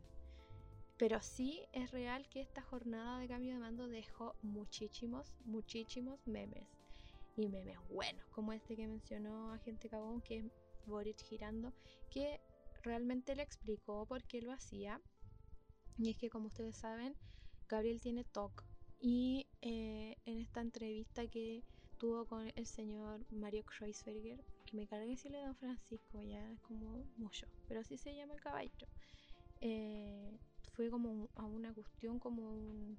Pero sí es real que esta jornada de cambio de mando dejó muchísimos, muchísimos memes. Y memes buenos, como este que mencionó Agente Cabón, que es Boric girando, que realmente le explicó por qué lo hacía. Y es que, como ustedes saben, Gabriel tiene TOC. Y eh, en esta entrevista que tuvo con el señor Mario Kreisberger, que me cargue decirle Don Francisco, ya es como mucho, pero así se llama el caballero. Eh, fue como a una cuestión, como un,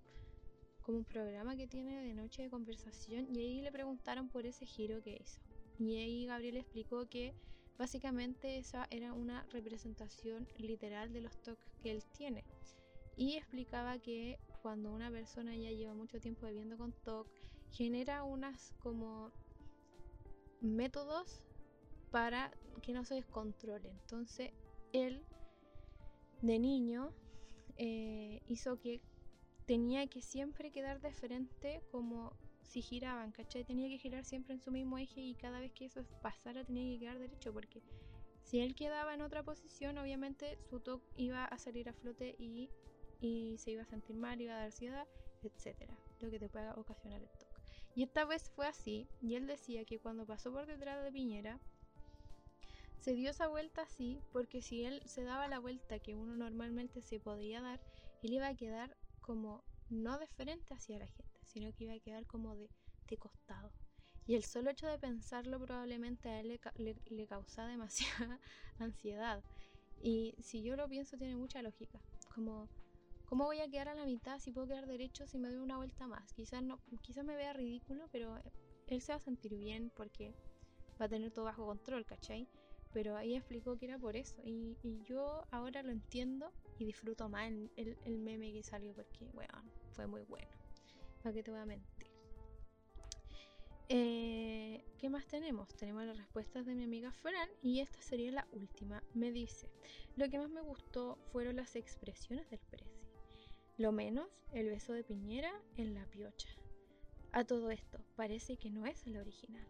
como un programa que tiene de noche de conversación y ahí le preguntaron por ese giro que hizo. Y ahí Gabriel explicó que básicamente esa era una representación literal de los toques que él tiene. Y explicaba que cuando una persona ya lleva mucho tiempo viviendo con TOC, genera unas como métodos para que no se descontrole. Entonces, él de niño eh, hizo que tenía que siempre quedar de frente como si giraban, ¿cachai? Tenía que girar siempre en su mismo eje y cada vez que eso pasara tenía que quedar derecho porque si él quedaba en otra posición, obviamente su TOC iba a salir a flote y, y se iba a sentir mal, iba a dar ansiedad, etcétera, lo que te pueda ocasionar el TOC. Y esta vez fue así, y él decía que cuando pasó por detrás de Piñera, se dio esa vuelta así porque si él se daba la vuelta que uno normalmente se podía dar, él iba a quedar como no de frente hacia la gente, sino que iba a quedar como de, de costado. Y el solo hecho de pensarlo probablemente a él le, le, causa demasiada ansiedad. Y si yo lo pienso tiene mucha lógica. Como, ¿cómo voy a quedar a la mitad si puedo quedar derecho si me doy una vuelta más? Quizás, no, quizás me vea ridículo, pero él se va a sentir bien porque va a tener todo bajo control, ¿cachai? pero ahí explicó que era por eso. Y, yo ahora lo entiendo y disfruto más el, el, meme que salió porque, bueno, fue muy bueno. ¿Para qué te voy a mentir? Eh, ¿Qué más tenemos? Tenemos las respuestas de mi amiga Fran y esta sería la última. Me dice, lo que más me gustó fueron las expresiones del Prezi. Lo menos, el beso de Piñera en la piocha. A todo esto, parece que no es el original.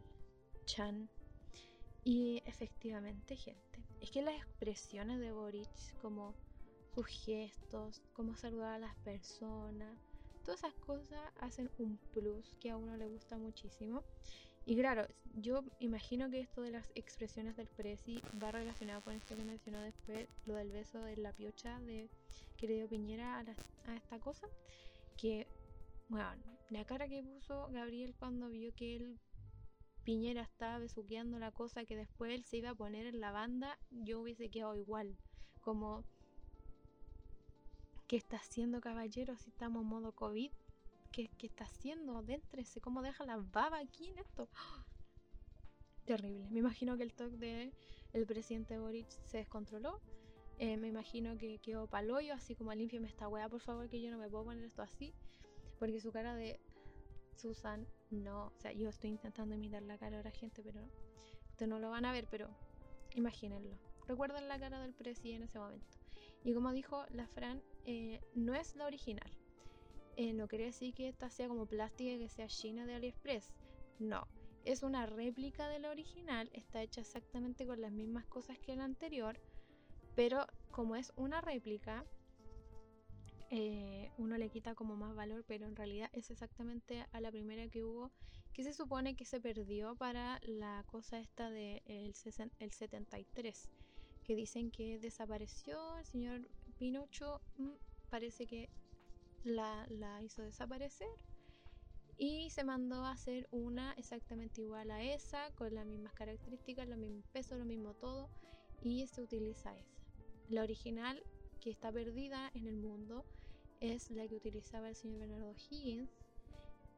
Chan. Y efectivamente, gente, es que las expresiones de Boric, como sus gestos, cómo saludar a las personas, todas esas cosas hacen un plus que a uno le gusta muchísimo. Y claro, yo imagino que esto de las expresiones del Prezi va relacionado con esto que mencionó después, lo del beso de la piocha de que le dio Piñera a, a esta cosa. Que, bueno, la cara que puso Gabriel cuando vio que él Piñera estaba besuqueando la cosa que después él se iba a poner en la banda, yo hubiese quedado igual. Como, ¿qué está haciendo caballero si estamos en modo COVID? ¿Qué, qué está haciendo? Déntrese, ¿cómo deja la baba aquí en esto? Terrible. Me imagino que el toque de el presidente Boric se descontroló. Eh, me imagino que quedó paloyo, así como limpiame esta weá, por favor, que yo no me puedo poner esto así. Porque su cara de Susan no, o sea, yo estoy intentando imitar la cara de la gente, pero ustedes no lo van a ver, pero imagínenlo. Recuerden la cara del presi en ese momento. Y como dijo la Fran, eh, no es la original. Eh, no quiere decir que esta sea como plástica y que sea china de AliExpress. No, es una réplica de la original. Está hecha exactamente con las mismas cosas que la anterior. Pero como es una réplica, eh, uno le quita como más valor, pero en realidad es exactamente a la primera que hubo, que se supone que se perdió para la cosa esta del de el 73, que dicen que desapareció el señor Pinocho, mm, parece que la, la hizo desaparecer y se mandó a hacer una exactamente igual a esa, con las mismas características, los mismos pesos, lo mismo todo, y se utiliza esa. La original, que está perdida en el mundo, es la que utilizaba el señor Bernardo Higgins.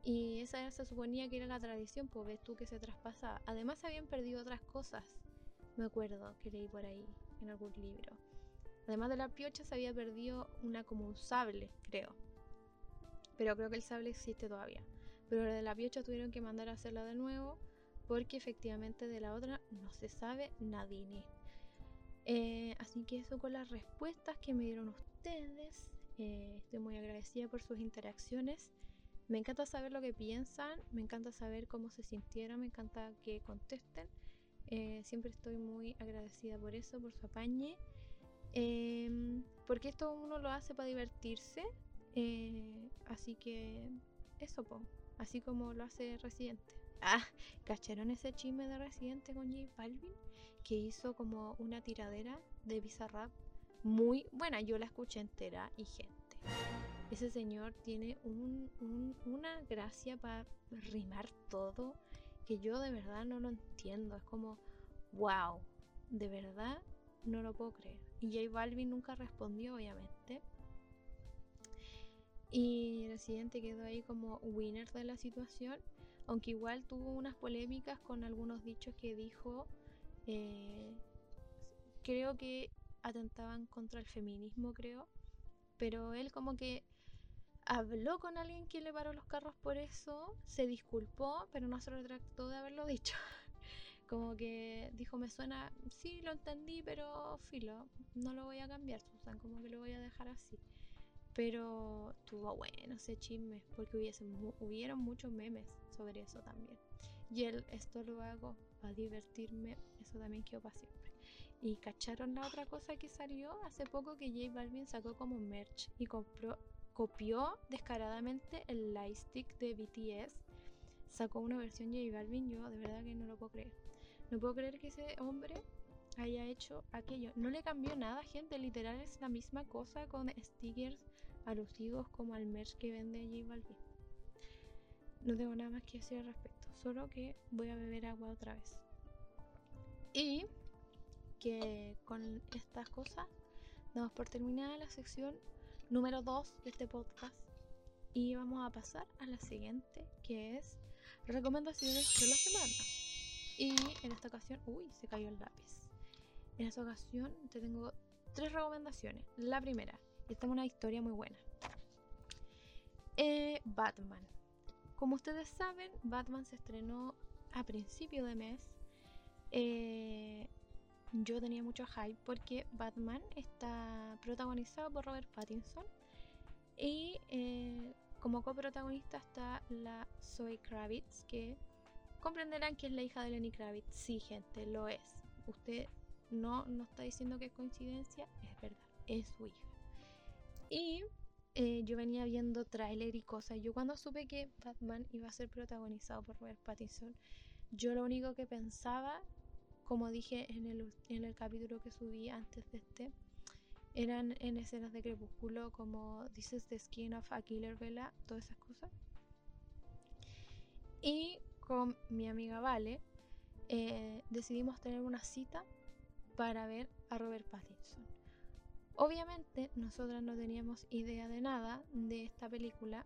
Y esa se suponía que era la tradición, pues ves tú que se traspasaba. Además habían perdido otras cosas, me acuerdo que leí por ahí en algún libro. Además de la piocha se había perdido una como un sable, creo. Pero creo que el sable existe todavía. Pero de la piocha tuvieron que mandar a hacerla de nuevo porque efectivamente de la otra no se sabe nadie. Eh, así que eso con las respuestas que me dieron ustedes. Eh, estoy muy agradecida por sus interacciones. Me encanta saber lo que piensan, me encanta saber cómo se sintieron, me encanta que contesten. Eh, siempre estoy muy agradecida por eso, por su apañe. Em, porque esto uno lo hace para divertirse. así que eso, po así como lo hace Residente. Ah, ¿cacharon ese chisme de Residente con J Balvin? Que hizo como una tiradera de Bizarrap muy buena. Yo la escuché entera y gente. Ese señor tiene una gracia para rimar todo que yo de verdad no lo entiendo. Es como, wow, de verdad no lo puedo creer. Y J Balvin nunca respondió, obviamente. Y Residente quedó ahí como winner de la situación, aunque igual tuvo unas polémicas con algunos dichos que dijo, eh, creo que atentaban contra el feminismo, creo, pero él como que habló con alguien que le paró los carros por eso, se disculpó, pero no se retractó de haberlo dicho. como que dijo, me suena, sí, lo entendí, pero filo, no lo voy a cambiar, Susan, como que lo voy a dejar así. Pero estuvo bueno ese chisme, porque hubieron muchos memes sobre eso también. Y el esto lo hago para divertirme, eso también quedó para siempre. Y cacharon la otra cosa que salió hace poco que J Balvin sacó como merch y compró, copió descaradamente el lightstick de BTS. Sacó una versión J Balvin, yo de verdad que no lo puedo creer. No puedo creer que ese hombre haya hecho aquello. No le cambió nada, gente. Literal es la misma cosa con stickers alusivos como al merch que vende J Balvin. No tengo nada más que decir al respecto, solo que voy a beber agua otra vez. Y que con estas cosas damos por terminada la sección número 2 de este podcast y vamos a pasar a la siguiente que es recomendaciones de la semana. Y en esta ocasión, uy, se cayó el lápiz. En esta ocasión te tengo tres recomendaciones. La primera, esta es una historia muy buena. Eh, Batman. Como ustedes saben, Batman se estrenó a principio de mes. Eh, yo tenía mucho hype porque Batman está protagonizado por Robert Pattinson y eh, como coprotagonista está la Zoe Kravitz que comprenderán que es la hija de Lenny Kravitz. Sí, gente, lo es. Usted no, no está diciendo que es coincidencia, es verdad, es su hija. Y eh, yo venía viendo tráiler y cosas. Yo cuando supe que Batman iba a ser protagonizado por Robert Pattinson, yo lo único que pensaba, como dije en el, en el capítulo que subí antes de este, eran en escenas de crepúsculo como This is the skin of a killer Bella, todas esas cosas. Y con mi amiga Vale eh, decidimos tener una cita para ver a Robert Pattinson. Obviamente nosotras no teníamos idea de nada de esta película.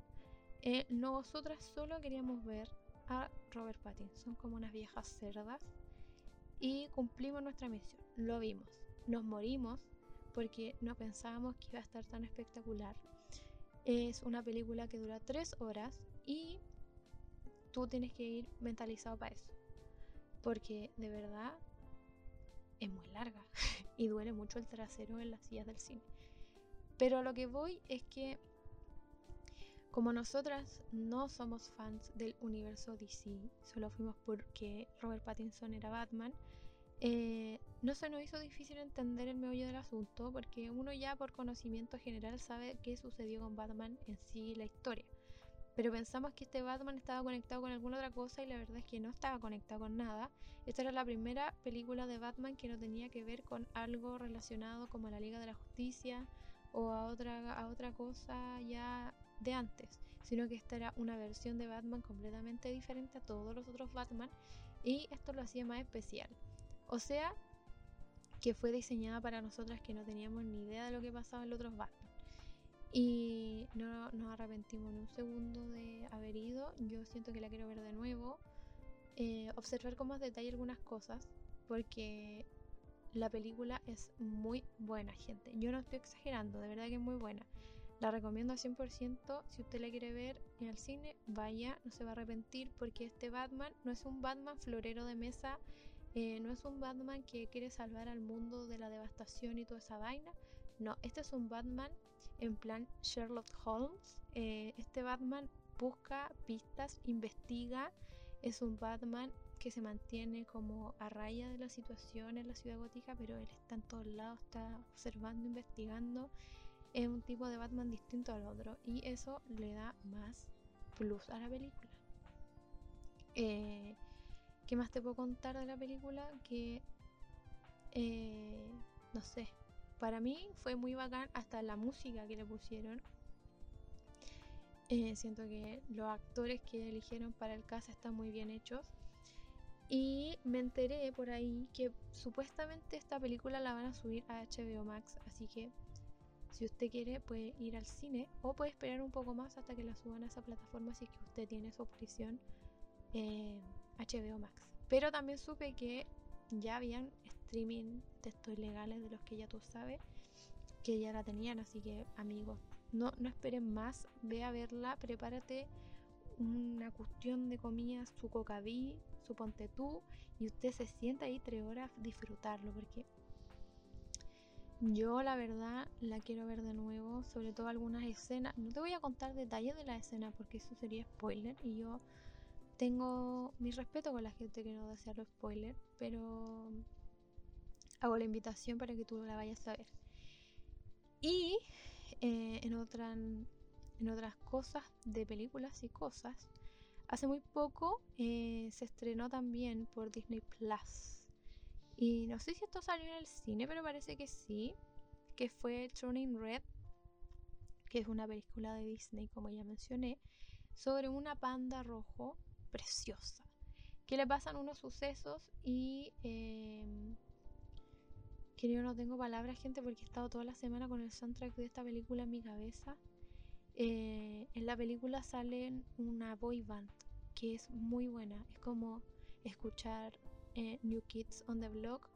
Eh, nosotras solo queríamos ver a Robert Pattinson como unas viejas cerdas y cumplimos nuestra misión. Lo vimos. Nos morimos porque no pensábamos que iba a estar tan espectacular. Es una película que dura tres horas y tú tienes que ir mentalizado para eso. Porque de verdad es muy larga y duele mucho el trasero en las sillas del cine. Pero a lo que voy es que como nosotras no somos fans del universo DC, solo fuimos porque Robert Pattinson era Batman, Eh, no se nos hizo difícil entender el meollo del asunto porque uno ya por conocimiento general sabe qué sucedió con Batman en sí la historia. Pero pensamos que este Batman estaba conectado con alguna otra cosa y la verdad es que no estaba conectado con nada. Esta era la primera película de Batman que no tenía que ver con algo relacionado como a la Liga de la Justicia o a otra, a otra cosa ya de antes, sino que esta era una versión de Batman completamente diferente a todos los otros Batman y esto lo hacía más especial. O sea, que fue diseñada para nosotras que no teníamos ni idea de lo que pasaba en los otros Batman. Y no nos arrepentimos en un segundo de haber ido. Yo siento que la quiero ver de nuevo. Eh, observar con más detalle algunas cosas. Porque la película es muy buena, gente. Yo no estoy exagerando, de verdad que es muy buena. La recomiendo al 100%. Si usted la quiere ver en el cine, vaya, no se va a arrepentir porque este Batman no es un Batman florero de mesa eh, no es un Batman que quiere salvar al mundo de la devastación y toda esa vaina. No, este es un Batman en plan Sherlock Holmes. Eh, este Batman busca pistas, investiga. Es un Batman que se mantiene como a raya de la situación en la ciudad gótica, pero él está en todos lados, está observando, investigando. Es un tipo de Batman distinto al otro y eso le da más plus a la película. Eh, ¿Qué más te puedo contar de la película? Que, eh, no sé, para mí fue muy bacán hasta la música que le pusieron. Eh, siento que los actores que eligieron para el caso están muy bien hechos. Y me enteré por ahí que supuestamente esta película la van a subir a HBO Max. Así que si usted quiere puede ir al cine o puede esperar un poco más hasta que la suban a esa plataforma si es que usted tiene su opción. Eh, HBO Max. Pero también supe que ya habían streaming de estos ilegales de los que ya tú sabes que ya la tenían, así que amigos, no, no esperen más, ve a verla, prepárate una cuestión de comida, su cocaví, su ponte tú, y usted se sienta ahí tres horas disfrutarlo, porque yo la verdad la quiero ver de nuevo, sobre todo algunas escenas. No te voy a contar detalles de la escena porque eso sería spoiler y yo tengo mi respeto con la gente que no desea los spoilers, pero hago la invitación para que tú la vayas a ver. Y eh, en, otra, en otras cosas de películas y cosas, hace muy poco eh, se estrenó también por Disney Plus. Y no sé si esto salió en el cine, pero parece que sí. Que fue Turning Red, que es una película de Disney, como ya mencioné, sobre una panda rojo preciosa. Que le pasan unos sucesos y... Eh, que yo no tengo palabras, gente, porque he estado toda la semana con el soundtrack de esta película en mi cabeza. Eh, en la película sale una boy band que es muy buena. Es como escuchar eh, New Kids on the Block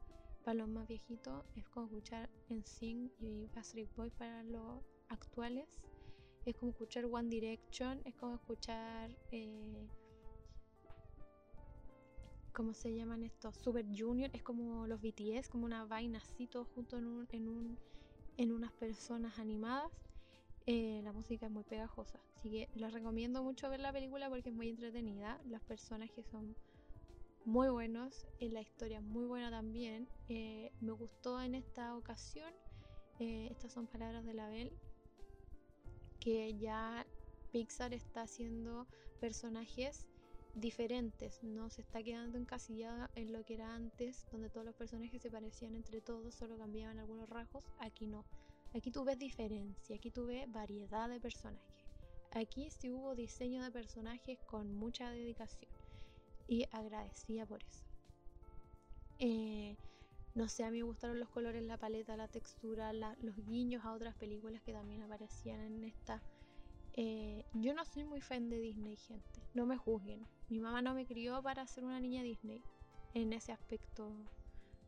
para los más viejitos. Es como escuchar NSYNC y Backstreet Boys para los actuales. Es como escuchar One Direction. Es como escuchar eh, ¿cómo se llaman estos? Super Junior, es como los BTS, como una vaina así, todo junto en, un, en, un, en unas personas animadas. Eh, la música es muy pegajosa, así que les recomiendo mucho ver la película porque es muy entretenida. Los personajes son muy buenos, eh, la historia es muy buena también. Eh, me gustó en esta ocasión, estas son palabras de la Bell, que ya Pixar está haciendo personajes diferentes, no se está quedando encasillada en lo que era antes, donde todos los personajes se parecían entre todos, solo cambiaban algunos rasgos, aquí no. Aquí tú ves diferencia, aquí tú ves variedad de personajes. Aquí sí hubo diseño de personajes con mucha dedicación y agradecida por eso. Eh, no sé, a mí me gustaron los colores, la paleta, la textura, los guiños a otras películas que también aparecían en esta. Eh, yo no soy muy fan de Disney, gente. No me juzguen. Mi mamá no me crió para ser una niña Disney en ese aspecto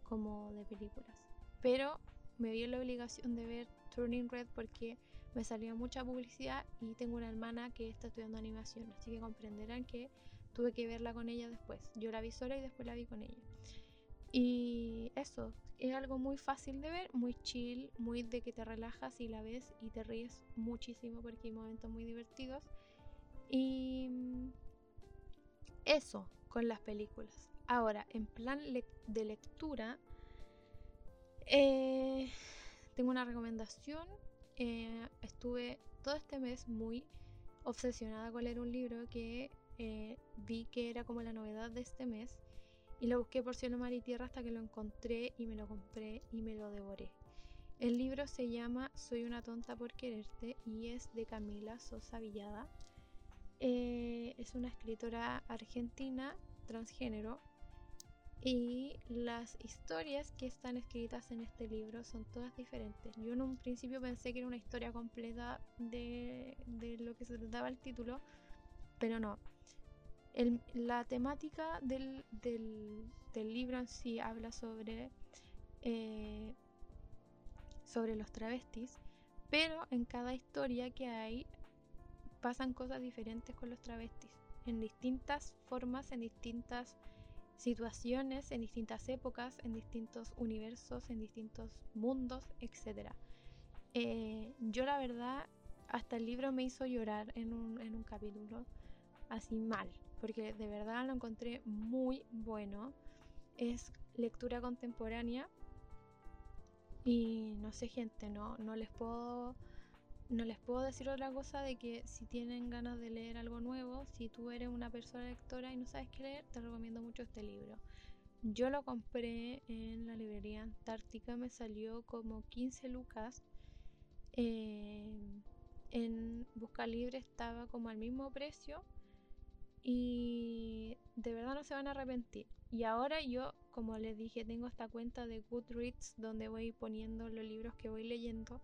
como de películas. Pero me vi la obligación de ver Turning Red porque me salió mucha publicidad y tengo una hermana que está estudiando animación, así que comprenderán que tuve que verla con ella después. Yo la vi sola y después la vi con ella. Y eso, es algo muy fácil de ver, muy chill, muy de que te relajas y la ves y te ríes muchísimo porque hay momentos muy divertidos. Y eso con las películas. Ahora, en plan de lectura, eh, tengo una recomendación. Eh, estuve todo este mes muy obsesionada con leer un libro que eh, vi que era como la novedad de este mes y lo busqué por cielo, mar y tierra hasta que lo encontré y me lo compré y me lo devoré. El libro se llama Soy una tonta por quererte y es de Camila Sosa Villada. Eh, es una escritora argentina transgénero y las historias que están escritas en este libro son todas diferentes. Yo en un principio pensé que era una historia completa de, lo que se trataba el título, pero no. La temática del, libro en sí habla sobre, eh, sobre los travestis, pero en cada historia que hay pasan cosas diferentes con los travestis, en distintas formas, en distintas situaciones, en distintas épocas, en distintos universos, en distintos mundos, etc. Eh, yo la verdad, hasta el libro me hizo llorar en un, en un capítulo, así mal, porque de verdad lo encontré muy bueno. Es lectura contemporánea y no sé gente, no, no les puedo no les puedo decir otra cosa de que si tienen ganas de leer algo nuevo, si tú eres una persona lectora y no sabes qué leer, te recomiendo mucho este libro. Yo lo compré en la librería Antártica, me salió como 15 lucas. Eh, en Busca Libre estaba como al mismo precio y de verdad no se van a arrepentir. Y ahora yo, como les dije, tengo esta cuenta de Goodreads donde voy poniendo los libros que voy leyendo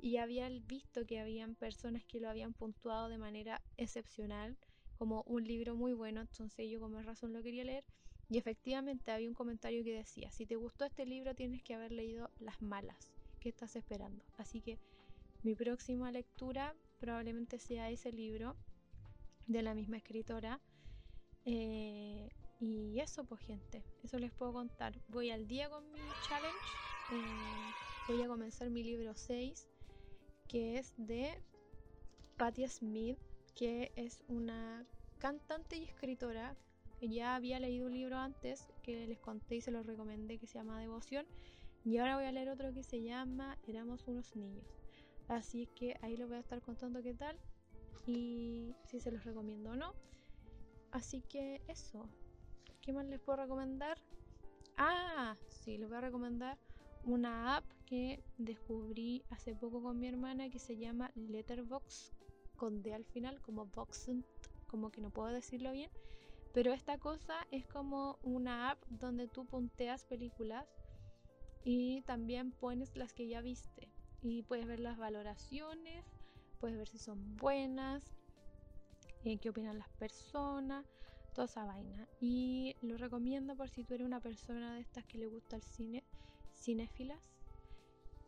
y había visto que habían personas que lo habían puntuado de manera excepcional como un libro muy bueno, entonces yo con más razón lo quería leer y efectivamente había un comentario que decía, si te gustó este libro tienes que haber leído Las Malas, ¿qué estás esperando? Así que mi próxima lectura probablemente sea ese libro de la misma escritora. Eh, y eso pues gente, eso les puedo contar. Voy al día con mi challenge. Eh, voy a comenzar mi libro 6 que es de Patti Smith, que es una cantante y escritora. Ya había leído un libro antes que les conté y se lo recomendé que se llama Devoción. Y ahora voy a leer otro que se llama Éramos unos niños. Así que ahí lo voy a estar contando qué tal y si se los recomiendo o no. Así que eso. ¿Qué más les puedo recomendar? Ah, sí, les voy a recomendar una app que descubrí hace poco con mi hermana que se llama Letterbox con D al final, como Boxent, como que no puedo decirlo bien. Pero esta cosa es como una app donde tú punteas películas y también pones las que ya viste. Y puedes ver las valoraciones, puedes ver si son buenas, eh, qué opinan las personas, toda esa vaina. Y lo recomiendo por si tú eres una persona de estas que le gusta el cine cinéfilas.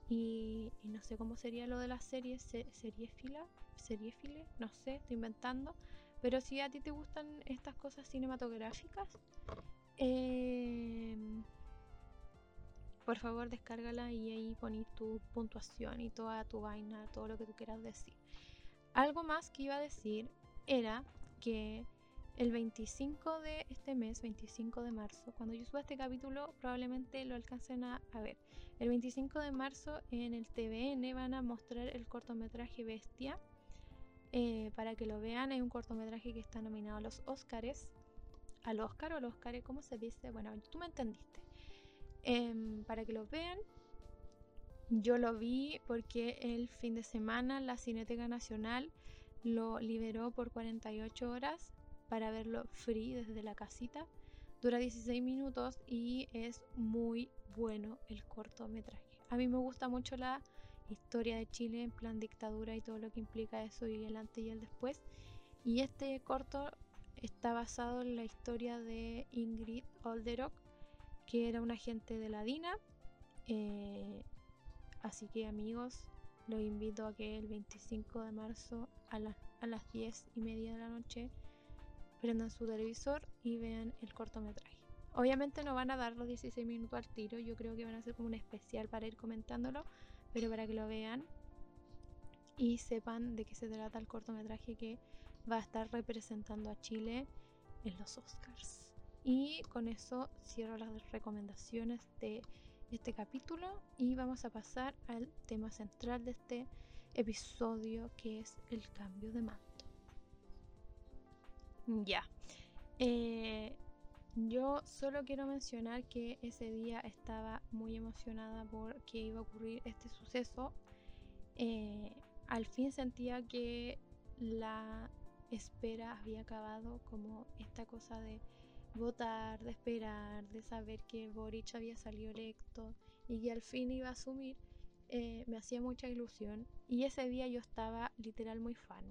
Y, no sé cómo sería lo de las series, se, seriéfila, seriéfile, no sé, estoy inventando. Pero si a ti te gustan estas cosas cinematográficas, em, por favor descárgala y ahí pones tu puntuación y toda tu vaina, todo lo que tú quieras decir. Algo más que iba a decir era que el 25 de este mes, 25 de marzo, cuando yo suba este capítulo probablemente lo alcancen a, ver. El 25 de marzo en el TVN van a mostrar el cortometraje Bestia. Eh, para que lo vean, es un cortometraje que está nominado a los Oscars. Al Oscar o al Oscar, ¿cómo se dice? Bueno, tú me entendiste. Em, para que lo vean, yo lo vi porque el fin de semana la Cineteca Nacional lo liberó por 48 horas para verlo free desde la casita. Dura 16 minutos y es muy bueno el cortometraje. A mí me gusta mucho la historia de Chile en plan dictadura y todo lo que implica eso y el antes y el después. Y este corto está basado en la historia de Ingrid Olderock, que era un agente de la DINA. Eh, así que amigos, los invito a que el 25 de marzo a, a las 10 y media de la noche prendan su televisor y vean el cortometraje. Obviamente no van a dar los 16 minutos al tiro, yo creo que van a ser como un especial para ir comentándolo, pero para que lo vean y sepan de qué se trata el cortometraje que va a estar representando a Chile en los Oscars. Y con eso cierro las recomendaciones de este capítulo y vamos a pasar al tema central de este episodio que es el cambio de mando. Ya. Eh, yo solo quiero mencionar que ese día estaba muy emocionada porque iba a ocurrir este suceso. Eh, al fin sentía que la espera había acabado, como esta cosa de votar, de esperar, de saber que Boric había salido electo y que al fin iba a asumir, eh, me hacía mucha ilusión. Y ese día yo estaba literal muy fan.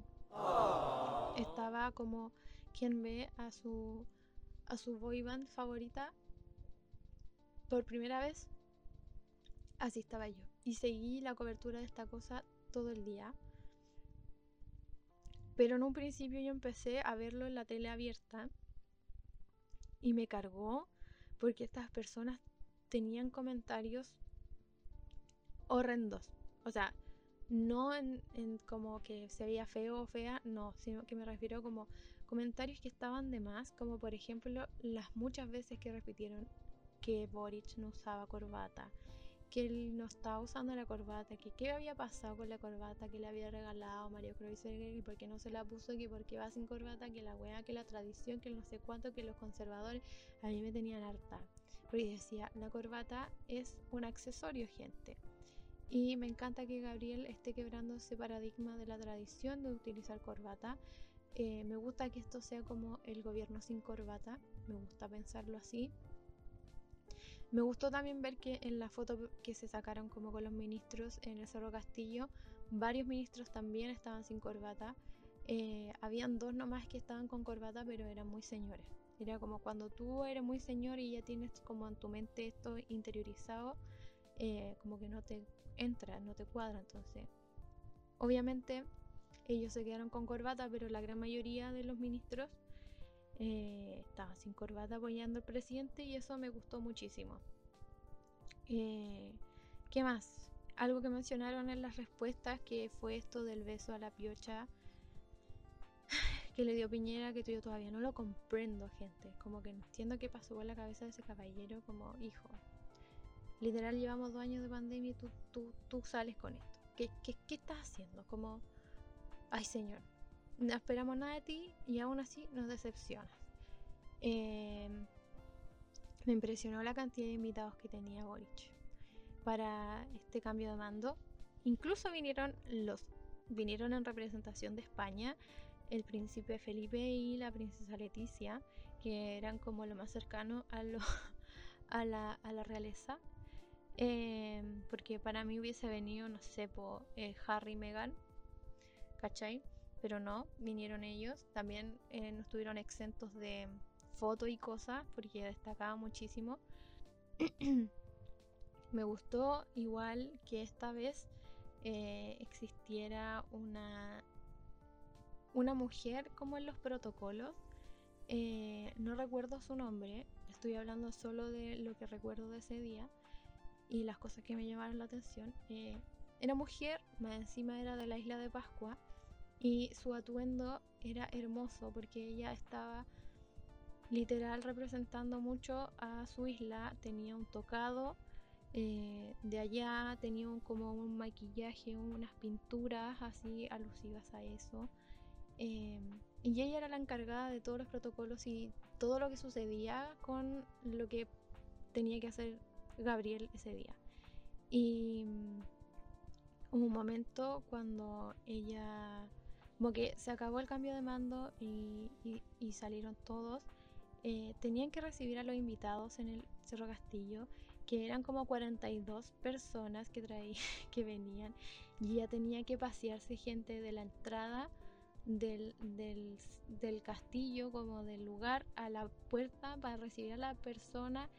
Estaba como quien ve a su a su boy band favorita por primera vez. Así estaba yo. Y seguí la cobertura de esta cosa todo el día. Pero en un principio yo empecé a verlo en la tele abierta y me cargó porque estas personas tenían comentarios horrendos. O sea, no en, como que se veía feo o fea, no, sino que me refiero como comentarios que estaban de más, como por ejemplo las muchas veces que repitieron que Boric no usaba corbata, que él no estaba usando la corbata, que qué había pasado con la corbata que le había regalado Mario Kreuzberger y por qué no se la puso, que por qué va sin corbata, que la wea, que la tradición, que no sé cuánto, que los conservadores a mí me tenían harta. Porque decía, la corbata es un accesorio, gente. Y me encanta que Gabriel esté quebrando ese paradigma de la tradición de utilizar corbata. Eh, me gusta que esto sea como el gobierno sin corbata, me gusta pensarlo así. Me gustó también ver que en la foto que se sacaron como con los ministros en el Cerro Castillo, varios ministros también estaban sin corbata. Eh, habían dos nomás que estaban con corbata, pero eran muy señores. Era como cuando tú eres muy señor y ya tienes como en tu mente esto interiorizado, eh, como que no te entra, no te cuadra. Entonces, obviamente ellos se quedaron con corbata, pero la gran mayoría de los ministros eh, estaba sin corbata apoyando al presidente y eso me gustó muchísimo. Eh, ¿Qué más? Algo que mencionaron en las respuestas que fue esto del beso a la piocha que le dio Piñera, que yo todavía no lo comprendo, gente. Como que entiendo qué pasó con la cabeza de ese caballero, como hijo. Literal, llevamos dos años de pandemia y tú, tú, tú sales con esto. ¿Qué, qué, qué estás haciendo? Como, ay señor, no esperamos nada de ti y aún así nos decepcionas. Em, me impresionó la cantidad de invitados que tenía Boric para este cambio de mando. Incluso vinieron los vinieron en representación de España el príncipe Felipe y la princesa Leticia, que eran como lo más cercano a, lo, a, la, a la realeza. Em, porque para mí hubiese venido, no sé, por eh, Harry y Meghan, ¿cachai? Pero no, vinieron ellos. También eh, no estuvieron exentos de fotos y cosas porque destacaba muchísimo. Me gustó igual que esta vez eh, existiera una, una mujer como en los protocolos. Eh, no recuerdo su nombre, estoy hablando solo de lo que recuerdo de ese día y las cosas que me llamaron la atención. era mujer, más encima era de la isla de Pascua y su atuendo era hermoso porque ella estaba literal representando mucho a su isla. Tenía un tocado eh, de allá, tenía como un maquillaje, unas pinturas así alusivas a eso. Em, y ella era la encargada de todos los protocolos y todo lo que sucedía con lo que tenía que hacer Gabriel ese día. Y mm, un momento cuando ella como que se acabó el cambio de mando y, salieron todos. Eh, tenían que recibir a los invitados en el Cerro Castillo, que eran como 42 personas que, traían, que venían, y ya tenía que pasearse gente de la entrada del, castillo, como del lugar, a la puerta para recibir a la persona,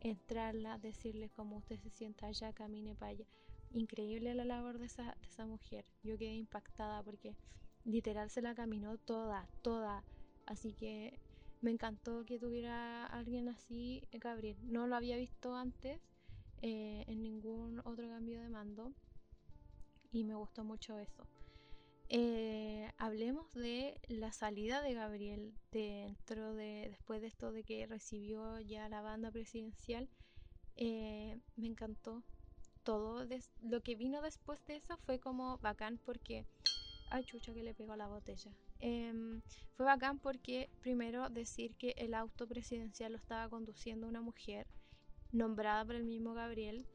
entrarla, decirles cómo usted se sienta allá, camine para allá. Increíble la labor de esa mujer. Yo quedé impactada porque literal se la caminó toda, toda. Así que me encantó que tuviera alguien así, Gabriel. No lo había visto antes eh, en ningún otro cambio de mando y me gustó mucho eso. eh, hablemos de la salida de Gabriel dentro de después de esto de que recibió ya la banda presidencial. Eh, me encantó todo. lo que vino después de eso fue como bacán porque... Ay, chucha que le pegó la botella. Em, fue bacán porque primero decir que el auto presidencial lo estaba conduciendo una mujer nombrada por el mismo Gabriel.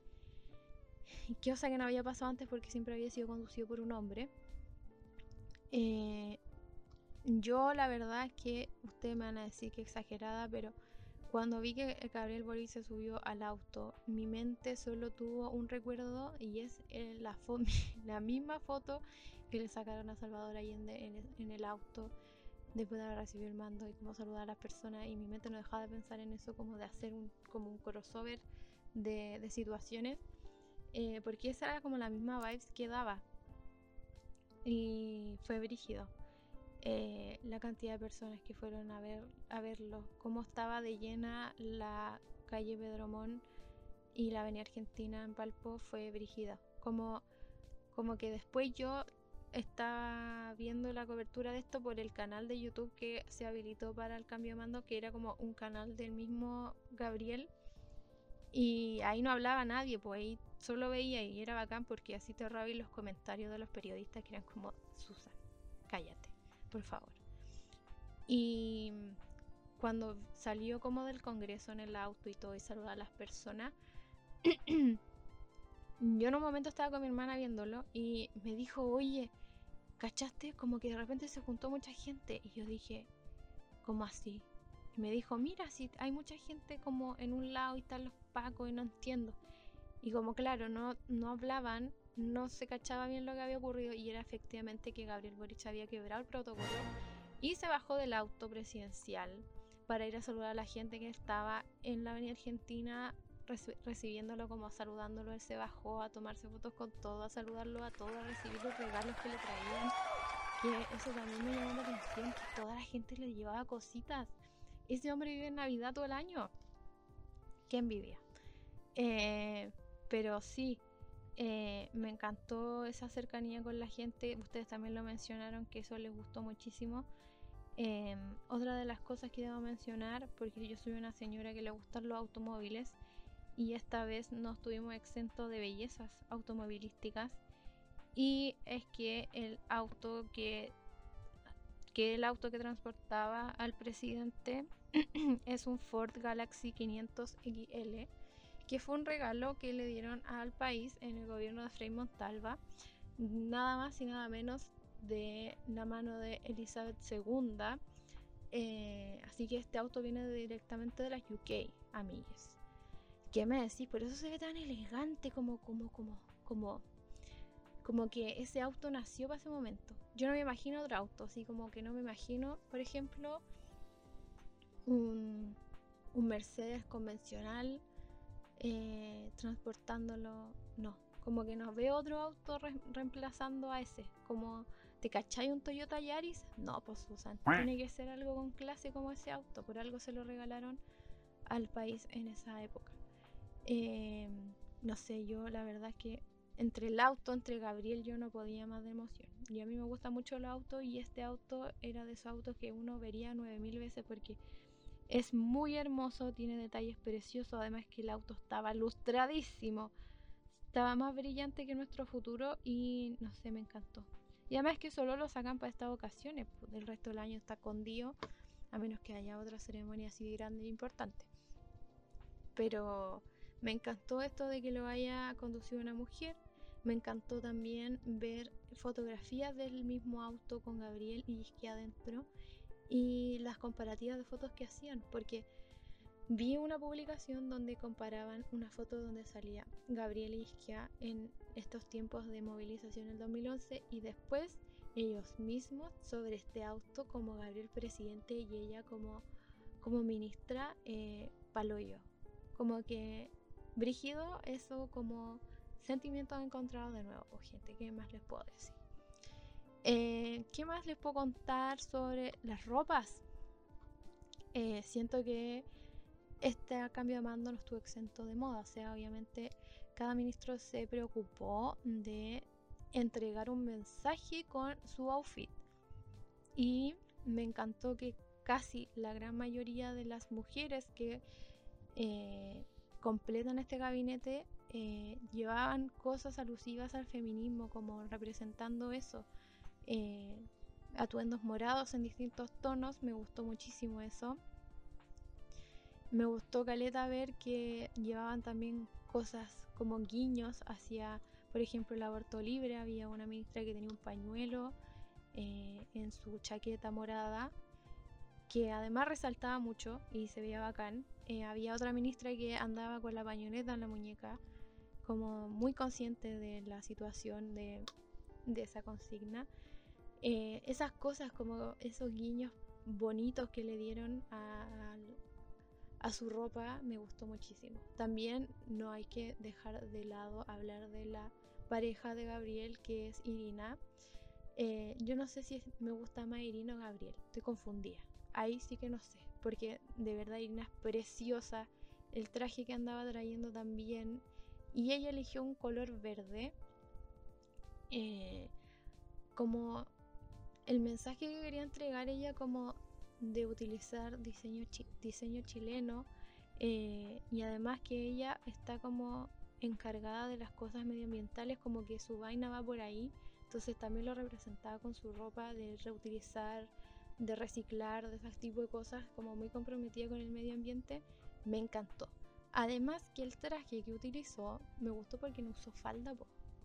Cosa que no había pasado antes porque siempre había sido conducido por un hombre. Eh, yo la verdad es que ustedes me van a decir que exagerada, pero cuando vi que Gabriel Boris se subió al auto, mi mente solo tuvo un recuerdo y es la, la misma foto que le sacaron a Salvador Allende en, el auto después de haber recibido el mando y cómo saludar a las personas. Y mi mente no dejaba de pensar en eso como de hacer un, como un crossover de, situaciones eh, porque esa era como la misma vibes que daba. Y fue brígido eh, la cantidad de personas que fueron a ver a verlo cómo estaba de llena la calle Pedromón y la avenida Argentina en Palpo fue brígida. Como como que después yo estaba viendo la cobertura de esto por el canal de YouTube que se habilitó para el cambio de mando, que era como un canal del mismo Gabriel. Y ahí no hablaba nadie, pues ahí solo veía y era bacán porque así te ahorraba los comentarios de los periodistas que eran como, Susan, cállate, por favor. Y cuando salió como del Congreso en el auto y todo y saludó a las personas, yo en un momento estaba con mi hermana viéndolo y me dijo, oye, ¿cachaste? Como que de repente se juntó mucha gente y yo dije, ¿cómo así? Y me dijo, mira, si hay mucha gente como en un lado y están los pacos y no entiendo. Y como claro, no, no hablaban, no se cachaba bien lo que había ocurrido y era efectivamente que Gabriel Boric había quebrado el protocolo y se bajó del auto presidencial para ir a saludar a la gente que estaba en la avenida Argentina recibiéndolo como saludándolo, él se bajó a tomarse fotos con todo, a saludarlo a todo, a recibir los regalos que le traían. Que eso también me llamó la atención, que toda la gente le llevaba cositas. Ese hombre vive en Navidad todo el año. Qué envidia. Eh, pero sí, eh, me encantó esa cercanía con la gente. Ustedes también lo mencionaron, que eso les gustó muchísimo. Em, otra de las cosas que debo mencionar, porque yo soy una señora que le gustan los automóviles, y esta vez no estuvimos exentos de bellezas automovilísticas. Y es que el auto que, que el auto que transportaba al presidente es un Ford Galaxy 500 XL que fue un regalo que le dieron al país en el gobierno de Frei Montalva nada más y nada menos de la mano de Elizabeth II eh, así que este auto viene directamente de las UK amigas ¿Qué me decís? Por eso se ve tan elegante como, como, como, como, como que ese auto nació para ese momento. Yo no me imagino otro auto, así como que no me imagino, por ejemplo, un, un Mercedes convencional eh, transportándolo. No, como que no veo otro auto reemplazando a ese. Como, ¿te cachai un Toyota Yaris? No, pues Susan, tiene que ser algo con clase como ese auto. Por algo se lo regalaron al país en esa época. Eh, no sé, yo la verdad es que entre el auto, entre Gabriel, yo no podía más de emoción. Y a mí me gusta mucho el auto y este auto era de esos autos que uno vería nueve mil veces porque es muy hermoso, tiene detalles preciosos, además que el auto estaba lustradísimo, estaba más brillante que nuestro futuro y no sé, me encantó. Y además que solo lo sacan para estas ocasiones, pues el resto del año está escondido, a menos que haya otra ceremonia así grande e importante. Pero me encantó esto de que lo haya conducido una mujer. Me encantó también ver fotografías del mismo auto con Gabriel y Isquia adentro y las comparativas de fotos que hacían, porque vi una publicación donde comparaban una foto donde salía Gabriel y Isquia en estos tiempos de movilización en el 2011 y después ellos mismos sobre este auto como Gabriel presidente y ella como, como ministra eh, Paloyo. Como que Brígido, eso como sentimientos encontrados de nuevo, oh, gente, ¿qué más les puedo decir? Eh, ¿Qué más les puedo contar sobre las ropas? Eh, siento que este cambio de mando no estuvo exento de moda, o sea, obviamente cada ministro se preocupó de entregar un mensaje con su outfit. Y me encantó que casi la gran mayoría de las mujeres que eh, completan este gabinete eh, llevaban cosas alusivas al feminismo, como representando eso. Eh, atuendos morados en distintos tonos, me gustó muchísimo eso. Me gustó Caleta ver que llevaban también cosas como guiños hacia, por ejemplo, el aborto libre. Había una ministra que tenía un pañuelo eh, en su chaqueta morada, que además resaltaba mucho y se veía bacán. Eh, había otra ministra que andaba con la pañoleta en la muñeca, como muy consciente de la situación de, de esa consigna. Eh, esas cosas como esos guiños bonitos que le dieron a, a, su ropa me gustó muchísimo. También no hay que dejar de lado hablar de la pareja de Gabriel que es Irina. Eh, yo no sé si me gusta más Irina o Gabriel, estoy confundida. Ahí sí que no sé, porque de verdad Irina es preciosa. El traje que andaba trayendo también. Y ella eligió un color verde. Eh, como el mensaje que quería entregar ella como de utilizar diseño, diseño chileno eh, y además que ella está como encargada de las cosas medioambientales como que su vaina va por ahí entonces también lo representaba con su ropa de reutilizar de reciclar de ese tipo de cosas como muy comprometida con el medio ambiente me encantó además que el traje que utilizó me gustó porque no usó falda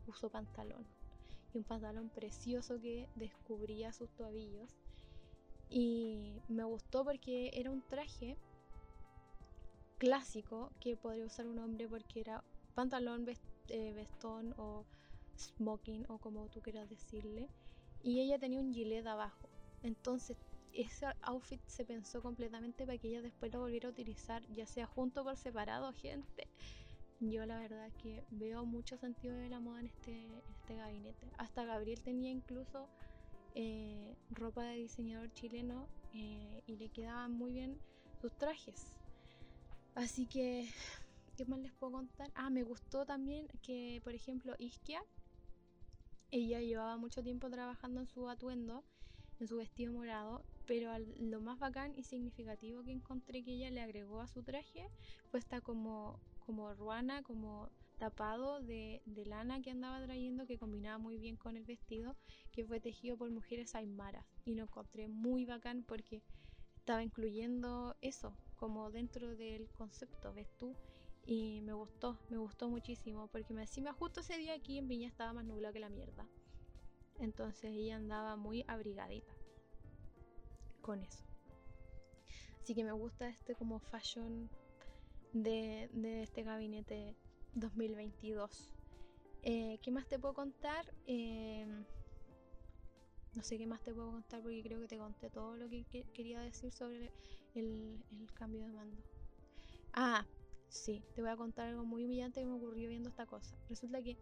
usó pantalón y un pantalón precioso que descubría sus tobillos. Y me gustó porque era un traje clásico que podría usar un hombre porque era pantalón, eh, vestón o smoking o como tú quieras decirle. Y ella tenía un gilet abajo. Entonces ese outfit se pensó completamente para que ella después lo volviera a utilizar, ya sea junto o por separado, gente yo la verdad que veo mucho sentido de la moda en este, este gabinete. Hasta Gabriel tenía incluso eh, ropa de diseñador chileno eh, y le quedaban muy bien sus trajes. Así que, ¿qué más les puedo contar? Ah, me gustó también que, por ejemplo, Iskia, ella llevaba mucho tiempo trabajando en su atuendo, en su vestido morado, pero lo más bacán y significativo que encontré que ella le agregó a su traje fue esta como como ruana, como tapado de, lana que andaba trayendo que combinaba muy bien con el vestido que fue tejido por mujeres aymaras. Y lo encontré muy bacán porque estaba incluyendo eso como dentro del concepto, ves tú y me gustó, me gustó muchísimo porque me encima justo ese día aquí en Viña estaba más nublado que la mierda entonces ella andaba muy abrigadita con eso así que me gusta este como fashion de, este gabinete 2022. Eh, ¿Qué más te puedo contar? Eh, no sé qué más te puedo contar porque creo que te conté todo lo que, quería decir sobre el, cambio de mando. Ah, sí, te voy a contar algo muy humillante que me ocurrió viendo esta cosa. Resulta que,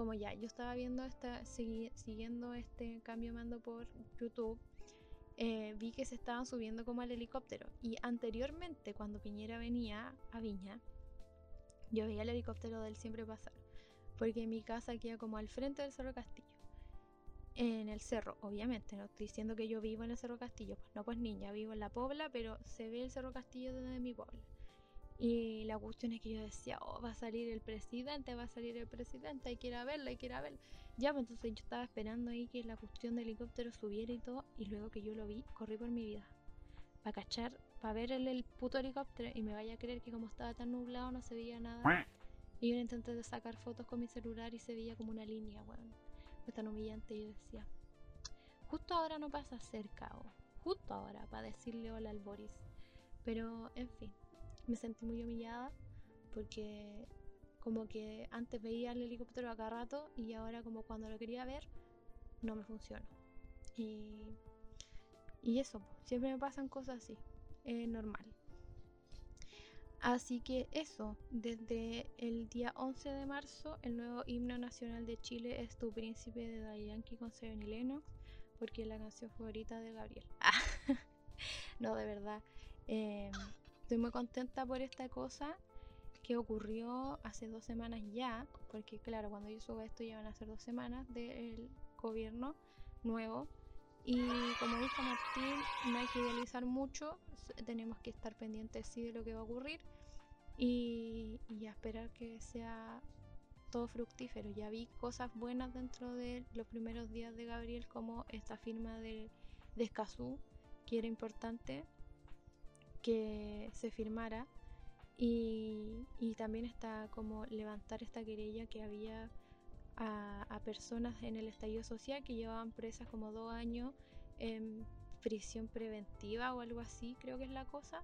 como ya, yo estaba viendo esta, siguiendo este cambio mando por YouTube eh, vi que se estaban subiendo como al helicóptero. Y anteriormente, cuando Piñera venía a Viña, yo veía el helicóptero del siempre pasar. Porque mi casa queda como al frente del Cerro Castillo. En el cerro, obviamente, no estoy diciendo que yo vivo en el Cerro Castillo, pues no, pues niña, vivo en la Pobla, pero se ve el Cerro Castillo desde mi Pobla. Y la cuestión es que yo decía, oh, va a salir el presidente, va a salir el presidente, hay que ir a verlo, hay que ir a verlo. Ya, pues entonces yo estaba esperando ahí que la cuestión del helicóptero subiera y todo, y luego que yo lo vi, corrí por mi vida. Para cachar, para ver el, puto helicóptero y me vaya a creer que como estaba tan nublado no se veía nada. Y yo intenté sacar fotos con mi celular y se veía como una línea, weón. Fue tan humillante y yo decía, justo ahora no pasa cerca, o justo ahora, para decirle hola al Boris. Pero, en fin, me sentí muy humillada porque como que antes veía el helicóptero a cada rato y ahora como cuando lo quería ver no me funcionó. Y, y eso, siempre me pasan cosas así, es normal. Así que eso, desde el día 11 de marzo, el nuevo himno nacional de Chile es Tu Príncipe de Daddy Yankee con Seven y Lennox, porque es la canción favorita de Gabriel. no, de verdad. Em, estoy muy contenta por esta cosa que ocurrió hace dos semanas ya, porque claro, cuando yo subo esto ya van a ser dos semanas del gobierno nuevo. Y como dijo Martín, no hay que idealizar mucho, tenemos que estar pendientes sí de lo que va a ocurrir y, y esperar que sea todo fructífero. Ya vi cosas buenas dentro de los primeros días de Gabriel, como esta firma de, de Escazú, que era importante que se firmara. Y, también está como levantar esta querella que había a, a, personas en el estallido social que llevaban presas como dos años en prisión preventiva o algo así, creo que es la cosa.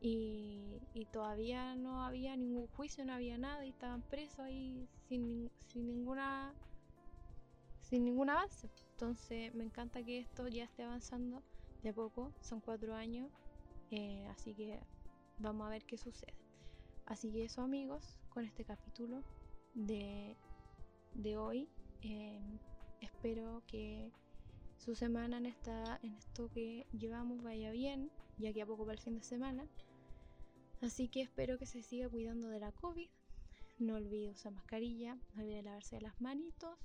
Y, todavía no había ningún juicio, no había nada y estaban presos ahí sin, sin ninguna sin ningún avance. Entonces me encanta que esto ya esté avanzando de poco, son cuatro años, eh, así que vamos a ver qué sucede. Así que eso amigos, con este capítulo de, de hoy, eh, espero que su semana en, esta, en esto que llevamos vaya bien, ya que a poco para el fin de semana. Así que espero que se siga cuidando de la COVID. No olvide usar mascarilla, no olvide lavarse las manitos,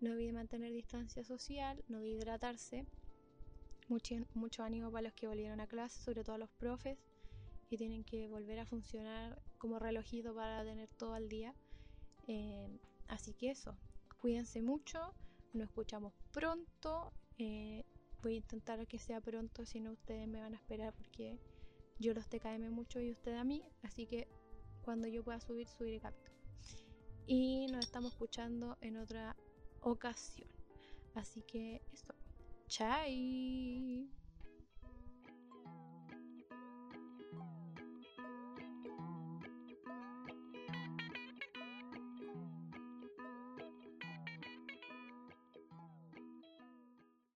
no olvide mantener distancia social, no olvide hidratarse. Mucho, mucho ánimo para los que volvieron a clase, sobre todo a los profes que tienen que volver a funcionar como relojito para tener todo al día. Eh, así que eso, cuídense mucho, nos escuchamos pronto. Eh, voy a intentar que sea pronto, si no ustedes me van a esperar porque yo los TKM mucho y ustedes a mí. Así que cuando yo pueda subir, subiré capítulo. Y nos estamos escuchando en otra ocasión. Así que eso. Chai.